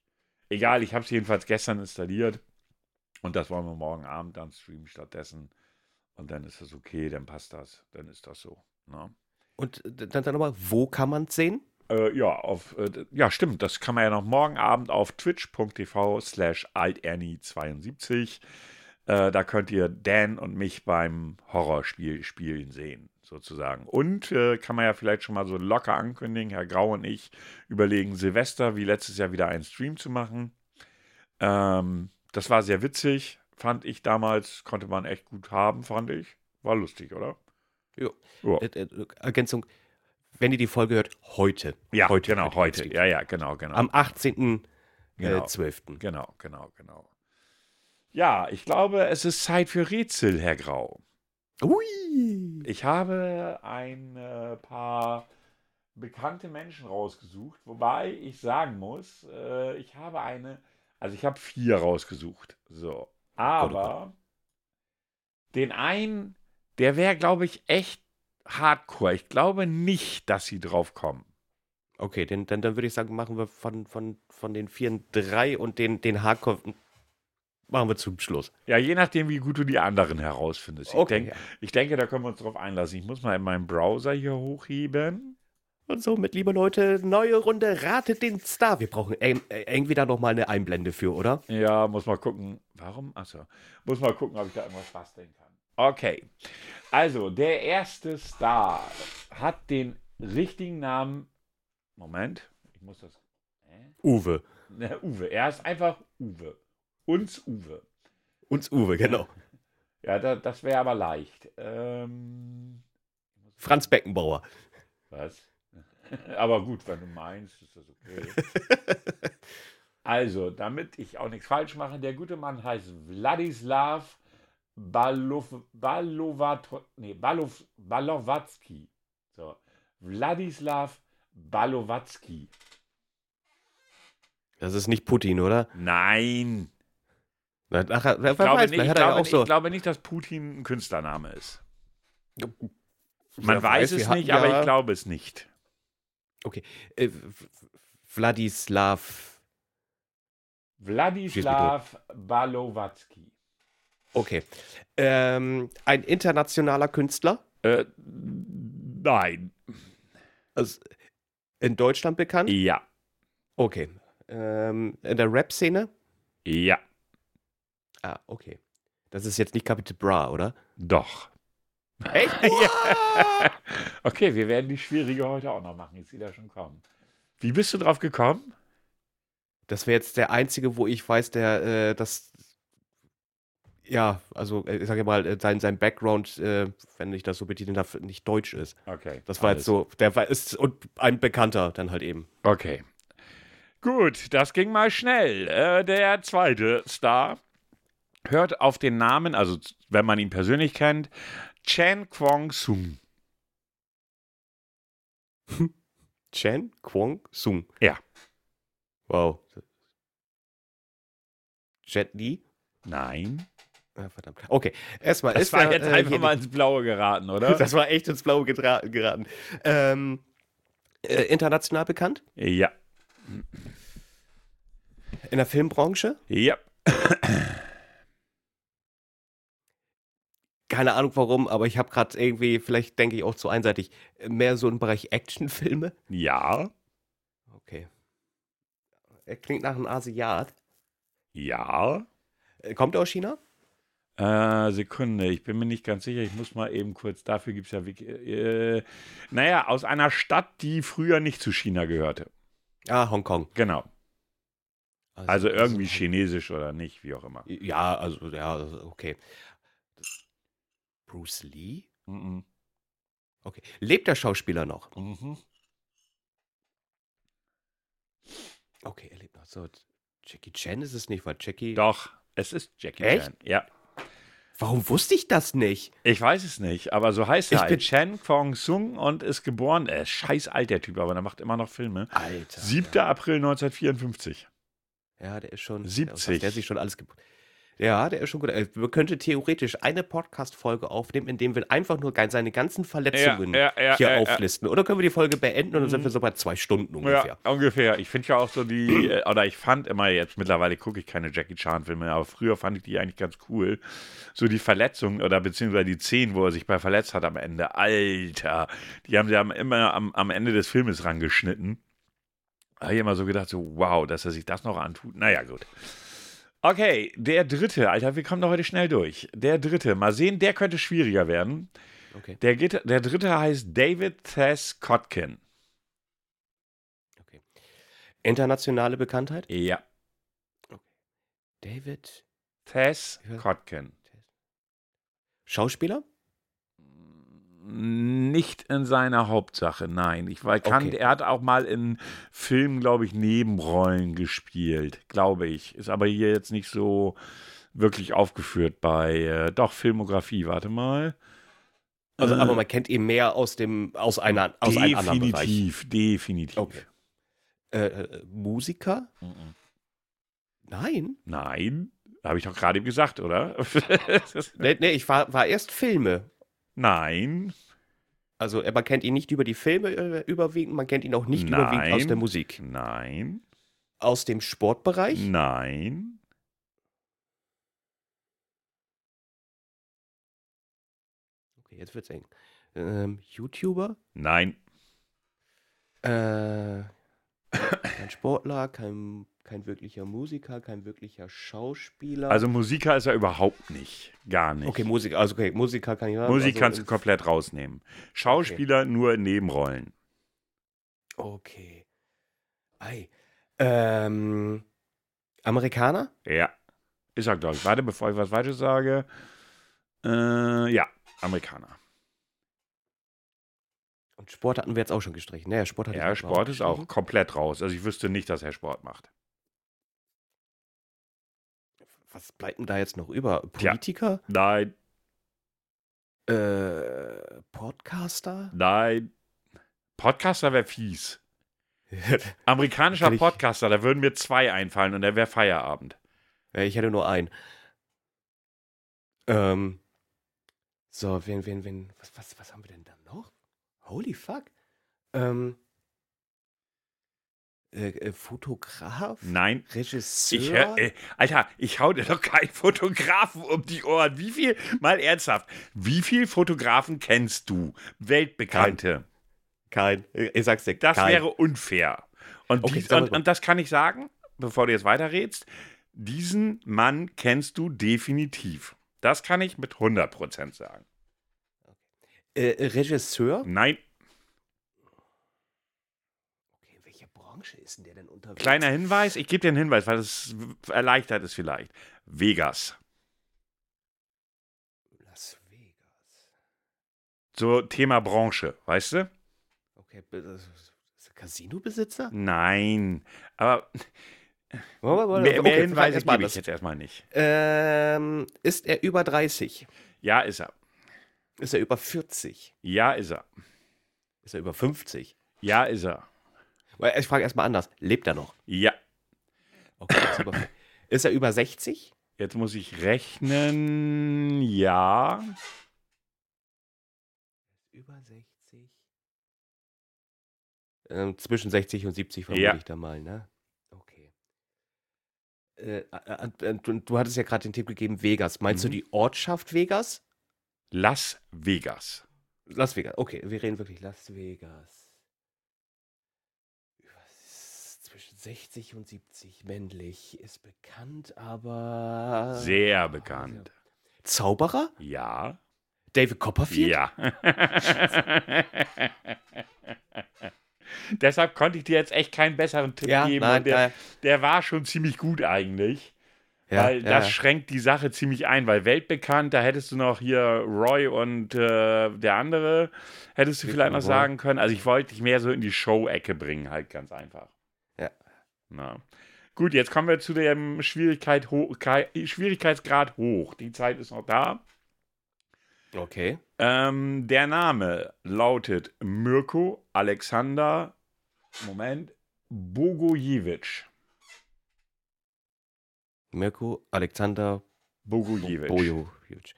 Egal, ich habe es jedenfalls gestern installiert. Und das wollen wir morgen Abend dann streamen stattdessen. Und dann ist das okay, dann passt das. Dann ist das so. Ne? Und dann, dann nochmal, wo kann man es sehen? Äh, ja, auf, äh, ja, stimmt. Das kann man ja noch morgen Abend auf twitch.tv slash alternie72. Äh, da könnt ihr Dan und mich beim Horrorspiel spielen sehen, sozusagen. Und äh, kann man ja vielleicht schon mal so locker ankündigen, Herr Grau und ich überlegen Silvester wie letztes Jahr wieder einen Stream zu machen. Ähm, das war sehr witzig, fand ich damals. Konnte man echt gut haben, fand ich. War lustig, oder? Jo. Ja. Äh, äh, Ergänzung, wenn ihr die Folge hört, heute. Ja, heute genau, heute. Ja, ja, genau, genau. Am 18.12. Genau. Äh, 12.. Genau, genau, genau. Ja, ich glaube, es ist Zeit für Rätsel, Herr Grau. Ui. Ich habe ein paar bekannte Menschen rausgesucht, wobei ich sagen muss, ich habe eine, also ich habe vier rausgesucht. So. Aber den einen, der wäre, glaube ich, echt hardcore. Ich glaube nicht, dass sie drauf kommen. Okay, dann, dann, dann würde ich sagen, machen wir von, von, von den vier drei und den, den Hardcore machen wir zum Schluss. Ja, je nachdem, wie gut du die anderen herausfindest. Ich, Okay, denk, ja. ich denke, da können wir uns drauf einlassen. Ich muss mal in meinem Browser hier hochheben. Und somit, liebe Leute, neue Runde, ratet den Star. Wir brauchen äh, irgendwie da nochmal eine Einblende für, oder? Ja, muss mal gucken. Warum? Achso. Muss mal gucken, ob ich da irgendwas basteln kann. Okay. Also, der erste Star hat den richtigen Namen. Moment. Ich muss das. Hä? Uwe. Ne, Uwe. Er ist einfach Uwe. Uns Uwe. Uns Uwe, genau. Ja, da, das wäre aber leicht. Ähm, Franz Beckenbauer. was? Aber gut, wenn du meinst, ist das okay. Also, damit ich auch nichts falsch mache, der gute Mann heißt Wladislav Balov, Balovat, nee, Balov, Balowatzki. So. Wladislav Balowatzki. Das ist nicht Putin, oder? Nein. Wer Ich glaube, weiß, nicht, vielleicht ich, hat ja glaube, auch so. ich glaube nicht, dass Putin ein Künstlername ist. Man weiß, wir es nicht, aber ja- ich glaube es nicht. Äh, W- W- Wladislav. Wladislav Balowatzki. Okay. Ähm, ein internationaler Künstler. Äh, nein. Also in Deutschland bekannt. Ja. Okay. Ähm, in der Rap-Szene. Ja. Ah, okay. Das ist jetzt nicht Capital Bra, oder? Doch. Echt? Ja. Okay, wir werden die schwierige heute auch noch machen. Ich sehe da schon kommen. Wie bist du drauf gekommen? Das wäre jetzt der einzige, wo ich weiß, der äh, das. Ja, also äh, ich sage mal, äh, sein, sein Background, äh, wenn ich das so betiteln darf, nicht deutsch ist. Okay. Das war alles. jetzt so, der war ist und ein Bekannter dann halt eben. Okay. Gut, das ging mal schnell. Äh, der zweite Star hört auf den Namen, also wenn man ihn persönlich kennt, Chen Kwong Sung. Chen Kwong Sung. Ja. Wow. Jet Li? Nein. Ah, verdammt. Okay, erstmal Das ist war ja, jetzt äh, einfach mal ins Blaue geraten, oder? Das war echt ins Blaue geraten. Ähm, äh, international bekannt? ja. In der Filmbranche? Ja. Keine Ahnung warum, aber ich habe gerade irgendwie, vielleicht denke ich auch zu einseitig, mehr so im Bereich Actionfilme. Ja. Okay. Er klingt nach einem Asiat. Ja. Äh, Kommt er aus China? Äh, Sekunde, ich bin mir nicht ganz sicher. Ich muss mal eben kurz, dafür gibt es ja Wiki. Äh, naja, aus einer Stadt, die früher nicht zu China gehörte. Ah, Hongkong. Genau. Also irgendwie also- chinesisch oder nicht, wie auch immer. Ja, also, ja, okay. Bruce Lee? Mhm. Okay. Lebt der Schauspieler noch? Mhm. Okay, er lebt noch. So, Jackie Chan ist es nicht, weil Jackie. Doch, es ist Jackie Echt? Chan. Ja. Warum wusste ich das nicht? Ich weiß es nicht, aber so heißt er Ich halt. bin- Chen Kwong Sung und ist geboren. Er ist scheiß alt, der Typ, aber der macht immer noch Filme. Alter. 7. April 1954. Ja, der ist schon. 70. Der ist sich schon alles. ge- Ja, der ist schon gut. Äh, Man könnte theoretisch eine Podcast-Folge aufnehmen, indem wir einfach nur seine ganzen Verletzungen Ja, ja, ja, hier auflisten. Oder können wir die Folge beenden und dann sind wir so bei zwei Stunden ungefähr. Ja, ungefähr. Ich finde ja auch so die, äh, oder ich fand immer jetzt, mittlerweile gucke ich keine Jackie Chan-Filme, aber früher fand ich die eigentlich ganz cool. So die Verletzungen oder beziehungsweise die Szenen, wo er sich bei verletzt hat am Ende. Alter, die haben sie am- immer am, am Ende des Filmes rangeschnitten. Da habe ich immer so gedacht, so wow, dass er sich das noch antut. Naja, gut. Okay, der dritte, Alter, wir kommen doch heute schnell durch. Der dritte, mal sehen, der könnte schwieriger werden. Okay. Der, Gitte- der dritte heißt David Thess Kotkin. okay. Internationale Bekanntheit? Ja. David. Thess Ja. Kotkin. Schauspieler? Nicht in seiner Hauptsache, nein. Ich weil kann, Okay. er hat auch mal in Filmen, glaube ich, Nebenrollen gespielt, glaube ich. Ist aber hier jetzt nicht so wirklich aufgeführt bei äh, doch Filmografie. Warte mal. Also, Äh, aber man kennt ihn mehr aus dem, aus einer, aus einem anderen Bereich. definitiv, definitiv. Okay. Äh, äh, Musiker? Mhm. Nein. Nein, habe ich doch gerade gesagt, oder? Nee, nee, ich war, war erst Filme. Nein, Also äh, man kennt ihn nicht über die Filme äh, überwiegend, man kennt ihn auch nicht überwiegend aus Nein. der Musik. nein, Aus dem Sportbereich? nein. Okay, jetzt wird's eng. Ähm, YouTuber? Nein, Äh, kein Sportler, kein, kein wirklicher Musiker, kein wirklicher Schauspieler. also Musiker ist er überhaupt nicht. Gar nicht. okay, Musiker, also okay, Musiker kann ich. Musik also, kannst du komplett rausnehmen. Schauspieler nur in Nebenrollen. Okay. Ei. Ähm, Amerikaner? Ja. Ist er, glaube ich. Warte, bevor ich was Falsches sage. Äh, ja, Amerikaner. Und Sport hatten wir jetzt auch schon gestrichen. Naja, Sport hat Ja, Sport ist auch komplett raus. Also ich wüsste nicht, dass er Sport macht. Was bleibt denn da jetzt noch über? Politiker? Nein, Äh, Podcaster? nein. Podcaster wäre fies. Amerikanischer Podcaster, da würden mir zwei einfallen und der wäre Feierabend. Ja, ich hätte nur einen. Ähm. So, wen, wen, wen, was, was, was haben wir denn da noch? Holy fuck. Ähm. Äh, äh, Fotograf? Nein. Regisseur? Ich hör, äh, Alter, ich hau dir doch keinen Fotografen um die Ohren. Wie viel, mal ernsthaft, wie viel Fotografen kennst du? Weltbekannte. Kein. Äh, Ich sag's dir, Das kein. wäre unfair. Und, Okay, sag und, und das kann ich sagen, bevor du jetzt weiterredst. Diesen Mann kennst du definitiv. Das kann ich mit 100% sagen. Äh, äh, Regisseur? Nein, Okay, in Branche ist denn der denn unterwegs? kleiner Hinweis. Ich gebe dir einen Hinweis, weil es erleichtert es vielleicht. Vegas. Las Vegas. So Thema Branche, weißt du? Okay, er Casino-Besitzer? Nein. Aber mehr, mehr okay, Hinweise gebe ich jetzt erstmal nicht. Ähm, ist er über 30? Ja, ist er. Ist er über 40? Ja, ist er. Ist er über 50? Ja, ist er. Ich frage erstmal anders. Lebt er noch? Ja. Okay, ist, über, ist er über 60? Jetzt muss ich rechnen. Ja. Über 60? Ähm, zwischen 60 und 70 vermute Ja. ich da mal, ne? Okay. Äh, äh, äh, du, du hattest ja gerade den Tipp gegeben, Vegas. Meinst du Mhm. die Ortschaft Vegas? Las Vegas. Las Vegas. Okay, wir reden wirklich Las Vegas. Über- Zwischen 60 und 70 männlich ist bekannt, aber. Sehr bekannt. Zauberer? Ja. David Copperfield? Ja. Deshalb konnte ich dir jetzt echt keinen besseren Tipp Ja, geben. nein, der, nein. der war schon ziemlich gut eigentlich. Ja, weil ja, das schränkt die Sache ziemlich ein, weil weltbekannt, da hättest du noch hier Roy und äh, der andere, hättest du Rick vielleicht noch Roy. sagen können. Also ich wollte dich mehr so in die Show-Ecke bringen, halt ganz einfach. Na. Gut, jetzt kommen wir zu dem Schwierigkeit ho Schwierigkeitsgrad hoch. Die Zeit ist noch da. Okay. Ähm, der Name lautet Mirko Alexander, Moment, Bogojevic. Mirko Alexander Bogojevic. Bojovic.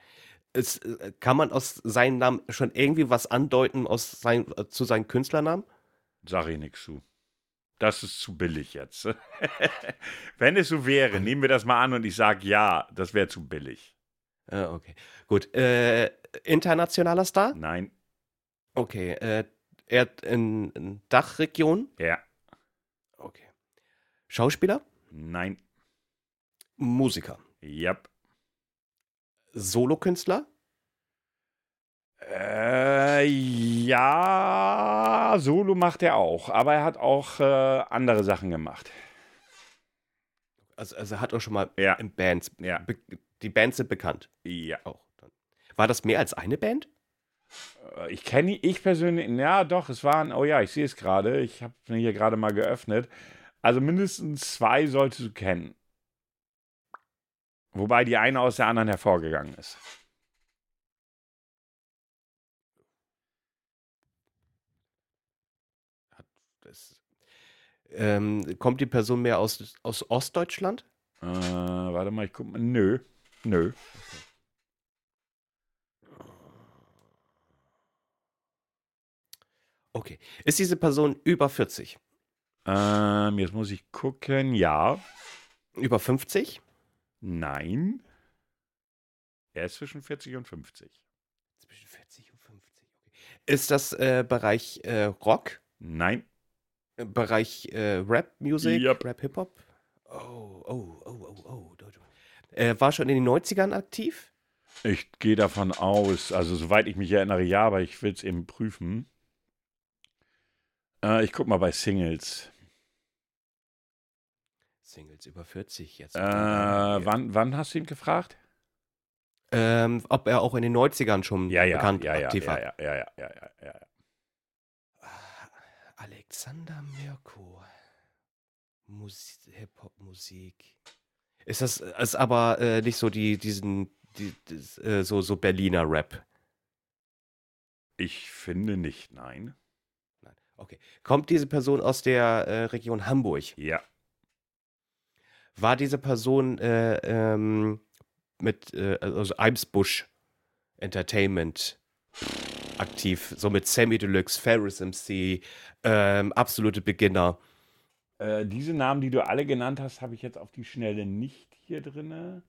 Es, äh, kann man aus seinem Namen schon irgendwie was andeuten aus sein, äh, zu seinem Künstlernamen? Sag ich nichts zu. Das ist zu billig jetzt. Wenn es so wäre, nehmen wir das mal an und ich sage ja, das wäre zu billig. Äh, okay, gut. Äh, internationaler Star? Nein. Okay. Äh, er in, in Dachregion? Ja. Okay. Schauspieler? Nein. Musiker? Yep. Solokünstler? Äh, ja, Solo macht er auch, aber er hat auch äh, andere Sachen gemacht. Also, also er hat auch schon mal Ja. in Bands. Ja. Be die Bands sind bekannt. Ja. Auch. War das mehr als eine Band? Äh, Ich kenne ich persönlich, ja doch, es waren, oh ja, ich sehe es gerade, ich habe hier gerade mal geöffnet. Also mindestens zwei solltest du kennen. Wobei die eine aus der anderen hervorgegangen ist. Hat das, ähm, kommt die Person mehr aus, aus Ostdeutschland? Äh, warte mal, ich guck mal. Nö. Nö. Okay. Ist diese Person über 40? Ähm, jetzt muss ich gucken. Ja. Über 50? Nein. Er ist zwischen 40 und 50. Zwischen 40 und 50. Okay. Ist das äh, Bereich äh, Rock? Nein. Bereich äh, Rap-Music? Yep. Rap-Hip-Hop? Oh, oh, oh, oh, oh. Äh, war schon in den 90ern aktiv? Ich gehe davon aus, also soweit ich mich erinnere, ja, aber ich will es eben prüfen. Äh, ich guck mal bei Singles. Singles über 40 jetzt. Äh, wann, wann hast du ihn gefragt? Ähm, ob er auch in den 90ern schon Ja, ja, bekannt ja, aktiv ja, war. ja, ja, ja, ja, ja, ja. Alexander Mirko. Mus Hip-Hop-Musik. Ist das ist aber äh, nicht so die, diesen, die, das, äh, so, so Berliner Rap? Ich finde nicht, nein. Nein. Okay. Kommt diese Person aus der äh, Region Hamburg? Ja, War diese Person äh, ähm, mit äh, also Eimsbusch Entertainment aktiv? So mit Sammy Deluxe, Ferris MC, ähm, absolute Beginner. äh, diese Namen, die du alle genannt hast, habe ich jetzt auf die Schnelle nicht hier drinne.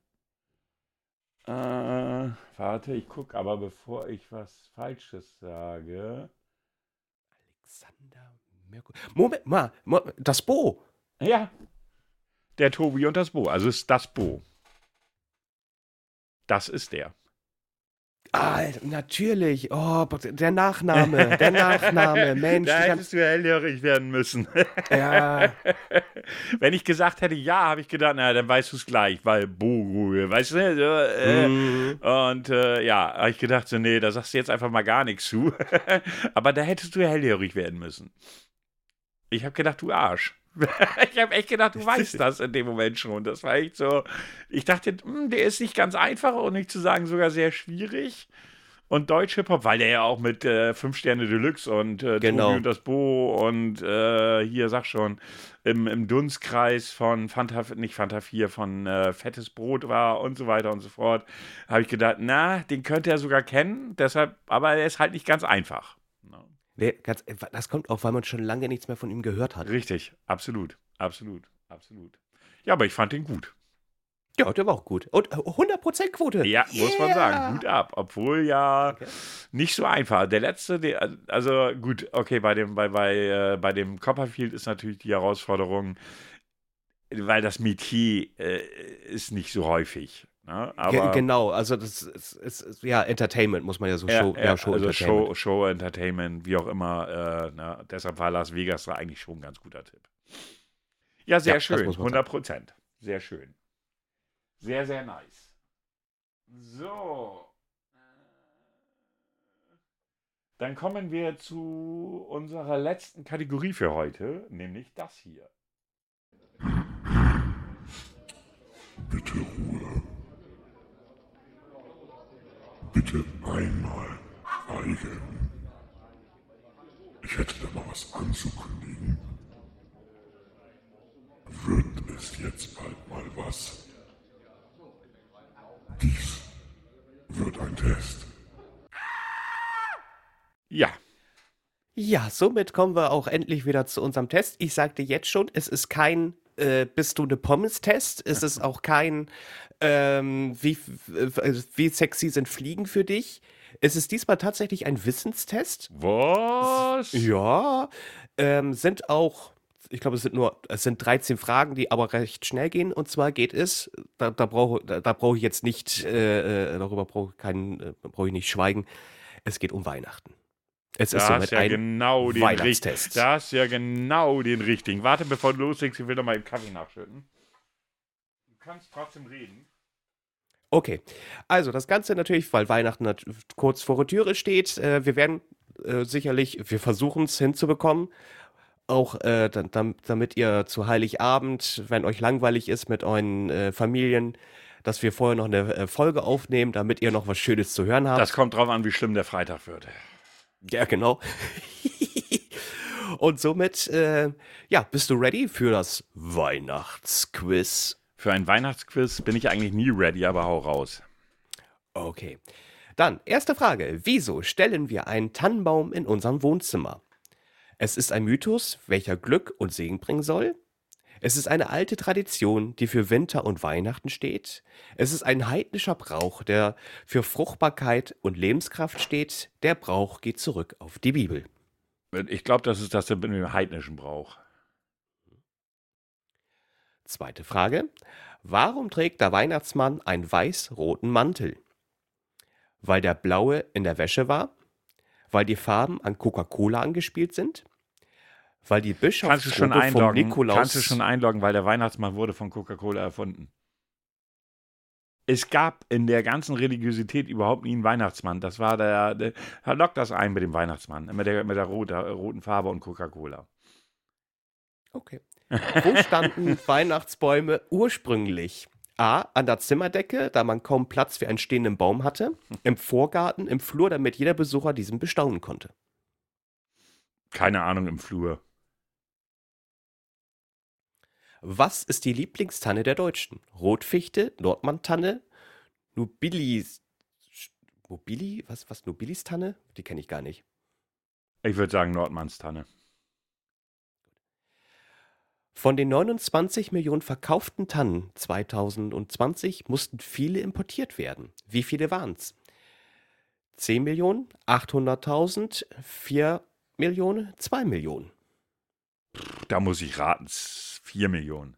Äh, warte, ich gucke aber, bevor ich was Falsches sage. Alexander Mirko. Moment mal, das Bo. Ja, der Tobi und das Bo. Also ist das Bo. Das ist der. Ah, natürlich. Oh, der Nachname, der Nachname. Mensch, da hättest du hellhörig werden müssen. Ja. Wenn ich gesagt hätte, ja, habe ich gedacht, na, dann weißt du es gleich, weil Bo, weißt du? Äh, Mm. Und äh, ja, habe ich gedacht, so, nee, da sagst du jetzt einfach mal gar nichts zu. Aber da hättest du hellhörig werden müssen. Ich habe gedacht, du Arsch. ich habe echt gedacht, du weißt das in dem Moment schon. Das war echt so. Ich dachte, hm, der ist nicht ganz einfach und nicht zu sagen sogar sehr schwierig. Und Deutsch Hip-Hop, weil der ja auch mit äh, 5 Sterne Deluxe und äh, Genau. Tobi und das Bo und äh, hier, sag schon, im, im Dunstkreis von Fanta, nicht Fanta 4, von äh, Fettes Brot war und so weiter und so fort, habe ich gedacht, na, den könnte er sogar kennen, deshalb, aber er ist halt nicht ganz einfach. Nee, ganz, das kommt auch, weil man schon lange nichts mehr von ihm gehört hat. Richtig, absolut, absolut, absolut. Ja, aber ich fand den gut. Ja, der war auch gut. Und äh, 100% Quote. Ja, muss man sagen, gut ab. Obwohl ja Okay. nicht so einfach. Der letzte, der, also gut, okay, bei dem, bei, bei, äh, bei dem Copperfield ist natürlich die Herausforderung, weil das Metier äh, ist nicht so häufig. Ne? Aber genau, also das ist, ist, ist ja Entertainment, muss man ja so ja, Show, ja, ja, Show also Entertainment. Show, Show Entertainment, wie auch immer. Äh, ne? Deshalb war Las Vegas da eigentlich schon ein ganz guter Tipp. Ja, sehr Ja, schön. muss man 100 Prozent. Sehr schön. Sehr, sehr nice. So. Dann kommen wir zu unserer letzten Kategorie für heute, nämlich das hier. Bitte Ruhe. Bitte einmal schweigen. Ich hätte da mal was anzukündigen. Wird es jetzt bald mal was wird ein Test. Ja, Ja, somit kommen wir auch endlich wieder zu unserem Test. Ich sagte jetzt schon, es ist kein äh, Bist du eine Pommes-Test? Es ist auch kein ähm, wie, äh, wie sexy sind Fliegen für dich? Es ist diesmal tatsächlich ein Wissenstest. was? Ja, ähm, sind auch, ich glaube, es sind nur, es sind 13 Fragen, die aber recht schnell gehen. Und zwar geht es, da, da brauche da, da brauche ich jetzt nicht, äh, äh, darüber brauche ich keinen, äh, brauche ich nicht schweigen. Es geht um Weihnachten. Es ist Das somit ist ja ein genau den. Weihnachtstest. Das ist ja genau den richtigen. Warte, bevor du loslegst, ich will noch mal den Kaffee nachschütten. Du kannst trotzdem reden. Okay, also das Ganze natürlich, weil Weihnachten kurz vor der Türe steht. Äh, wir werden äh, sicherlich, wir versuchen es hinzubekommen, auch äh, da- dam- damit ihr zu Heiligabend, wenn euch langweilig ist mit euren äh, Familien, dass wir vorher noch eine äh, Folge aufnehmen, damit ihr noch was Schönes zu hören habt. Das kommt drauf an, wie schlimm der Freitag wird. Ja, genau. Und somit, äh, ja, bist du ready für das Weihnachtsquiz? Für ein Weihnachtsquiz bin ich eigentlich nie ready, aber hau raus. Okay. Dann, erste Frage. Wieso stellen wir einen Tannenbaum in unserem Wohnzimmer? Es ist ein Mythos, welcher Glück und Segen bringen soll. Es ist eine alte Tradition, die für Winter und Weihnachten steht. Es ist ein heidnischer Brauch, der für Fruchtbarkeit und Lebenskraft steht. Der Brauch geht zurück auf die Bibel. Ich glaube, das ist das mit dem heidnischen Brauch. Zweite Frage. Warum trägt der Weihnachtsmann einen weiß-roten Mantel? Weil der blaue in der Wäsche war? Weil die Farben an Coca-Cola angespielt sind? Weil die Kannst du schon Bischofsrobe vom einloggen? Nikolaus... Kannst du schon einloggen, weil der Weihnachtsmann wurde von Coca-Cola erfunden. Es gab in der ganzen Religiosität überhaupt nie einen Weihnachtsmann. Das war der, der er lockt das ein mit dem Weihnachtsmann, mit der, mit der rote, roten Farbe und Coca-Cola. Okay. Wo standen Weihnachtsbäume ursprünglich? A. An der Zimmerdecke, da man kaum Platz für einen stehenden Baum hatte. Im Vorgarten, im Flur, damit jeder Besucher diesen bestaunen konnte. Keine Ahnung im Flur. Was ist die Lieblingstanne der Deutschen? Rotfichte, Nordmann-Tanne, Nobilis. Nobili? Was, was? Nobilis-Tanne? Die kenne ich gar nicht. Ich würde sagen Nordmannstanne. Von den 29 Millionen verkauften Tannen 2020 mussten viele importiert werden. Wie viele waren es? 10 Millionen, 800.000, 4 Millionen, 2 Millionen. Da muss ich raten, s- vier Millionen.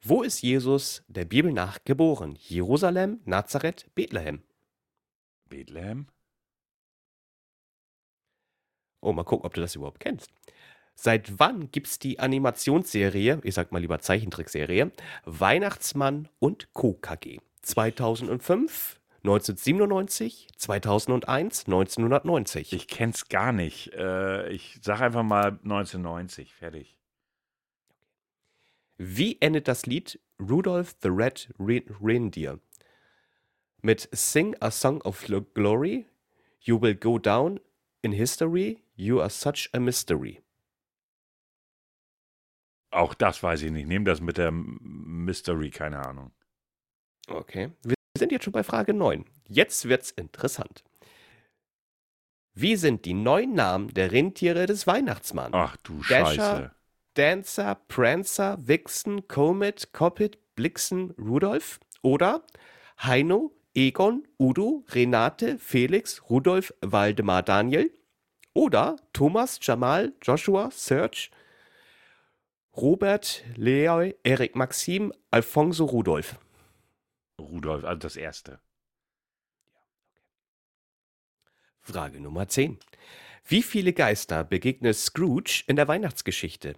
Wo ist Jesus der Bibel nach geboren? Jerusalem, Nazareth, Bethlehem. Bethlehem? Oh, mal gucken, ob du das überhaupt kennst. Seit wann gibt's die Animationsserie, ich sag mal lieber Zeichentrickserie, Weihnachtsmann und Co. KG? 2005, 1997, 2001, 1990. Ich kenn's gar nicht. Äh, ich sag einfach mal 1990. Fertig. Wie endet das Lied Rudolph the Red Re Reindeer? Mit Sing a Song of Glo- Glory, You will go down in history, you are such a mystery. Auch das weiß ich nicht. Nehm das mit der Mystery, keine Ahnung. Okay. Wir sind jetzt schon bei Frage 9. Jetzt wird's interessant. Wie sind die neun Namen der Rentiere des Weihnachtsmanns? Ach du Dasher. Scheiße. Dancer, Prancer, Vixen, Comet, Coppet, Blixen, Rudolf? Oder Heino, Egon, Udo, Renate, Felix, Rudolf, Waldemar, Daniel? Oder Thomas, Jamal, Joshua, Serge, Robert, Leoy, Erik, Maxim, Alfonso, Rudolf? Rudolf, also das erste. Frage Nummer 10. Wie viele Geister begegnet Scrooge in der Weihnachtsgeschichte?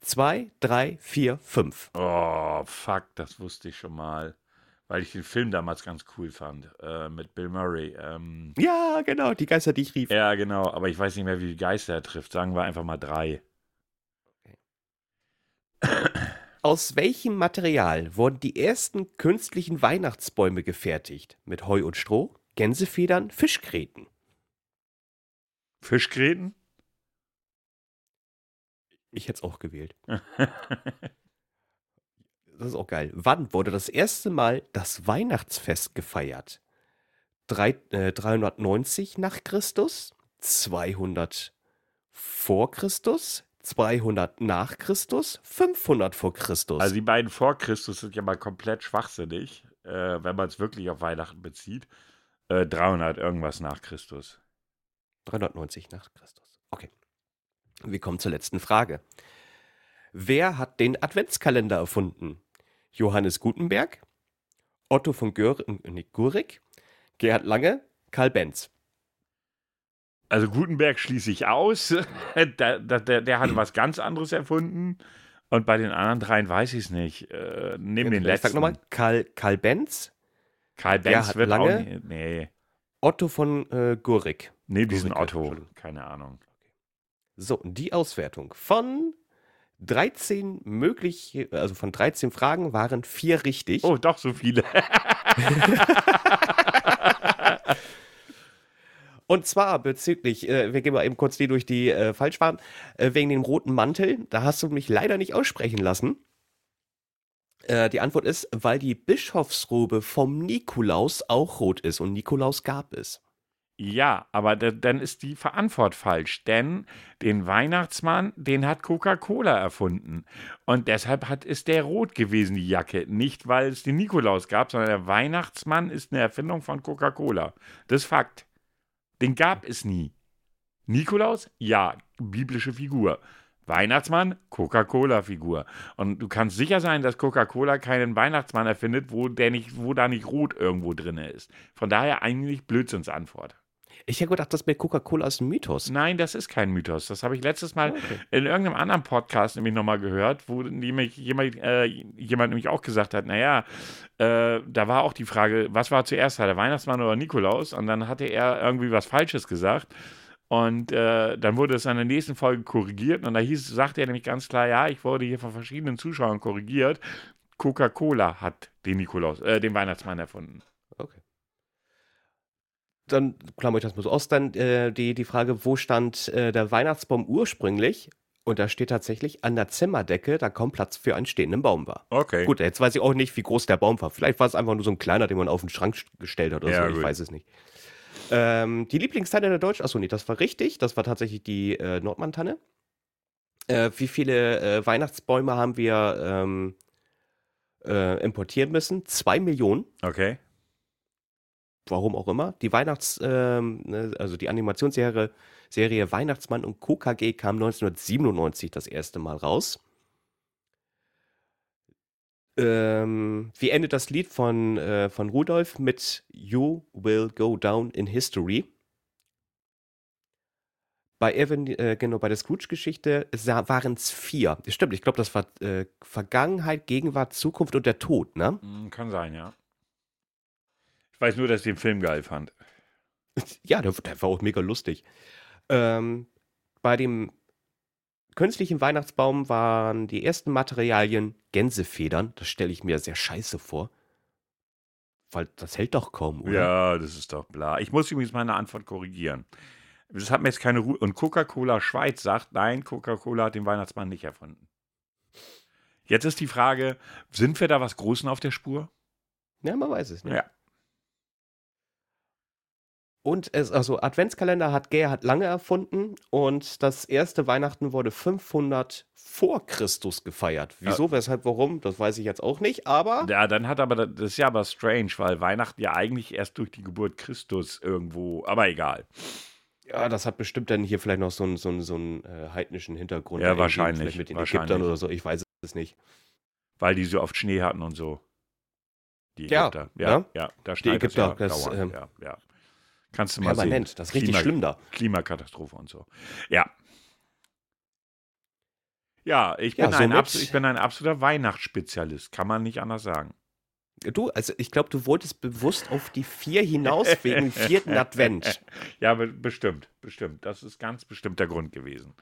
Zwei, drei, vier, fünf. Oh, fuck, das wusste ich schon mal. Weil ich den Film damals ganz cool fand. Äh, mit Bill Murray. Ähm, Ja, genau, die Geister, die ich rief. ja, genau, aber ich weiß nicht mehr, wie viele Geister er trifft. Sagen wir einfach mal drei. Aus welchem Material wurden die ersten künstlichen Weihnachtsbäume gefertigt? Mit Heu und Stroh, Gänsefedern, Fischgräten. Fischgräten? Ich hätte es auch gewählt. das ist auch geil. Wann wurde das erste Mal das Weihnachtsfest gefeiert? Drei, äh, 390 nach Christus, 200 vor Christus, 200 nach Christus, 500 vor Christus. Also die beiden vor Christus sind ja mal komplett schwachsinnig, äh, wenn man es wirklich auf Weihnachten bezieht. Äh, 300 irgendwas nach Christus. 390 nach Christus. Okay. Wir kommen zur letzten Frage. Wer hat den Adventskalender erfunden? Johannes Gutenberg, Otto von Gör äh, nee, Gerhard Lange, Karl Benz. Also Gutenberg schließe ich aus. der, der, der hat was ganz anderes erfunden. Und bei den anderen dreien weiß ich es nicht. Äh, neben den Ich letzten. sag nochmal, Karl, Karl Benz, Karl Benz wird Lange? auch nicht. Nee. Otto von äh, Gurik. Nee, diesen Gurike, Otto. Keine Ahnung. So, die Auswertung von 13 möglich, also von 13 Fragen waren vier richtig. Oh, doch so viele. Und zwar bezüglich, äh, wir gehen mal eben kurz die durch, die äh, falsch waren, äh, wegen dem roten Mantel. Da hast du mich leider nicht aussprechen lassen. Äh, die Antwort ist, weil die Bischofsrobe vom Nikolaus auch rot ist und Nikolaus gab es. Ja, aber da, dann ist die Verantwort falsch, denn den Weihnachtsmann, den hat Coca-Cola erfunden. Und deshalb hat, ist der rot gewesen, die Jacke. Nicht, weil es den Nikolaus gab, sondern der Weihnachtsmann ist eine Erfindung von Coca-Cola. Das ist Fakt. Den gab es nie. Nikolaus? Ja, biblische Figur. Weihnachtsmann? Coca-Cola-Figur. Und du kannst sicher sein, dass Coca-Cola keinen Weihnachtsmann erfindet, wo, der nicht, wo da nicht rot irgendwo drin ist. Von daher eigentlich Blödsinnsantwort. Ich hätte gedacht, das mit Coca-Cola ist ein Mythos. Nein, das ist kein Mythos. Das habe ich letztes Mal Okay. in irgendeinem anderen Podcast nämlich nochmal gehört, wo nämlich jemand, äh, jemand nämlich auch gesagt hat, naja, äh, da war auch die Frage, was war zuerst da, der Weihnachtsmann oder Nikolaus? Und dann hatte er irgendwie was Falsches gesagt. Und äh, dann wurde es in der nächsten Folge korrigiert. Und da hieß, sagte er nämlich ganz klar, ja, ich wurde hier von verschiedenen Zuschauern korrigiert. Coca-Cola hat den Nikolaus, äh, den Weihnachtsmann erfunden. Dann klammere ich das mal so aus. Dann äh, die, die Frage, wo stand äh, der Weihnachtsbaum ursprünglich? Und da steht tatsächlich an der Zimmerdecke, da kaum Platz für einen stehenden Baum war. Okay. Gut, jetzt weiß ich auch nicht, wie groß der Baum war. Vielleicht war es einfach nur so ein kleiner, den man auf den Schrank st- gestellt hat oder Ja, so. Ich gut. weiß es nicht. Ähm, die Lieblingstanne der Deutschen, achso, nee, das war richtig. Das war tatsächlich die äh, Nordmann-Tanne. Äh, wie viele äh, Weihnachtsbäume haben wir ähm, äh, importieren müssen? Zwei Millionen Okay. Warum auch immer. Die Weihnachts, ähm, ne, also die Animationsserie Serie Weihnachtsmann und KKG kam 1997 das erste Mal raus. Ähm, wie endet das Lied von, äh, von Rudolf mit You Will Go Down in History? Bei Evan, äh, genau, bei der Scrooge-Geschichte waren es vier. Stimmt, ich glaube, das war äh, Vergangenheit, Gegenwart, Zukunft und der Tod, ne? Mm, Kann sein, ja. Ich weiß nur, dass ich den Film geil fand. Ja, der, der war auch mega lustig. Ähm, bei dem künstlichen Weihnachtsbaum waren die ersten Materialien Gänsefedern. Das stelle ich mir sehr scheiße vor. Weil das hält doch kaum, oder? Ja, das ist doch bla. Ich muss übrigens meine Antwort korrigieren. Das hat mir jetzt keine Ruhe. Und Coca-Cola Schweiz sagt, nein, Coca-Cola hat den Weihnachtsmann nicht erfunden. Jetzt ist die Frage, sind wir da was Großen auf der Spur? Ja, man weiß es nicht. Ja. Und es, also Adventskalender hat Gerhard Lange erfunden und das erste Weihnachten wurde 500 vor Christus gefeiert. Wieso, weshalb, warum, das weiß ich jetzt auch nicht, aber Ja, dann hat aber, das ist ja aber strange, weil Weihnachten ja eigentlich erst durch die Geburt Christus irgendwo, aber egal. Ja, das hat bestimmt dann hier vielleicht noch so einen so einen- so einen, äh, heidnischen Hintergrund. Ja, wahrscheinlich, mit den wahrscheinlich. Ägyptern oder so, ich weiß es nicht. Weil die so oft Schnee hatten und so. Die Ja, Ägypter. Ja, ne? ja, da es Ägypter, ja das, dauernd. ähm, ja, ja. Kannst du mal Permanent, sehen. das ist richtig Klima- schlimm da. Klimakatastrophe und so. Ja. Ja, ich Ja, bin, ein, somit- abs ich bin ein absoluter Weihnachtsspezialist, kann man nicht anders sagen. Du, also ich glaube, du wolltest bewusst auf die vier hinaus wegen vierten Advent. Ja, be bestimmt, bestimmt. Das ist ganz bestimmt der Grund gewesen.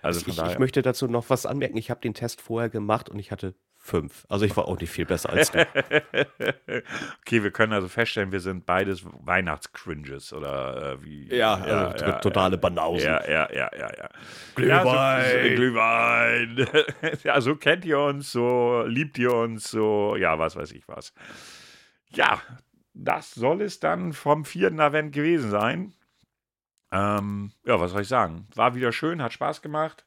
Also von ich, ich möchte dazu noch was anmerken. Ich habe den Test vorher gemacht und ich hatte fünf. Also ich war auch nicht viel besser als du. okay, wir können also feststellen, wir sind beides Weihnachtscringes oder äh, wie? Ja, also to- totale Banausen. Ja, ja, ja, ja, ja. Glühwein. Ja, Glühwein. ja, so kennt ihr uns, so liebt ihr uns, so, ja, was weiß ich was. Ja, das soll es dann vom vierten Advent gewesen sein. Ähm, ja, was soll ich sagen? War wieder schön, hat Spaß gemacht.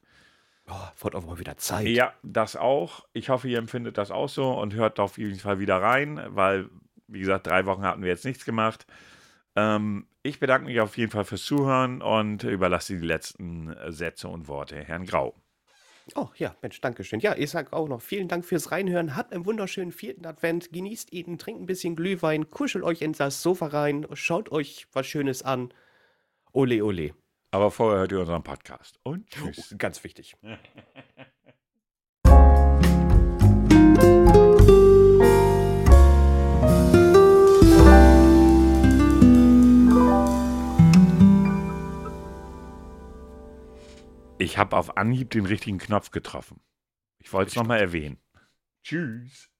Oh, wird auch mal wieder Zeit. Ja, das auch. Ich hoffe, ihr empfindet das auch so und hört auf jeden Fall wieder rein, weil, wie gesagt, drei Wochen hatten wir jetzt nichts gemacht. Ähm, ich bedanke mich auf jeden Fall fürs Zuhören und überlasse die letzten äh, Sätze und Worte Herrn Grau. Oh ja, Mensch, danke schön. Ja, ich sag auch noch vielen Dank fürs Reinhören. Habt einen wunderschönen vierten Advent. Genießt ihn, trinkt ein bisschen Glühwein, kuschelt euch in das Sofa rein, schaut euch was Schönes an. Ole, ole. Aber vorher hört ihr unseren Podcast. Und tschüss. Ganz wichtig. Ich habe auf Anhieb den richtigen Knopf getroffen. Ich wollte es nochmal erwähnen. Tschüss.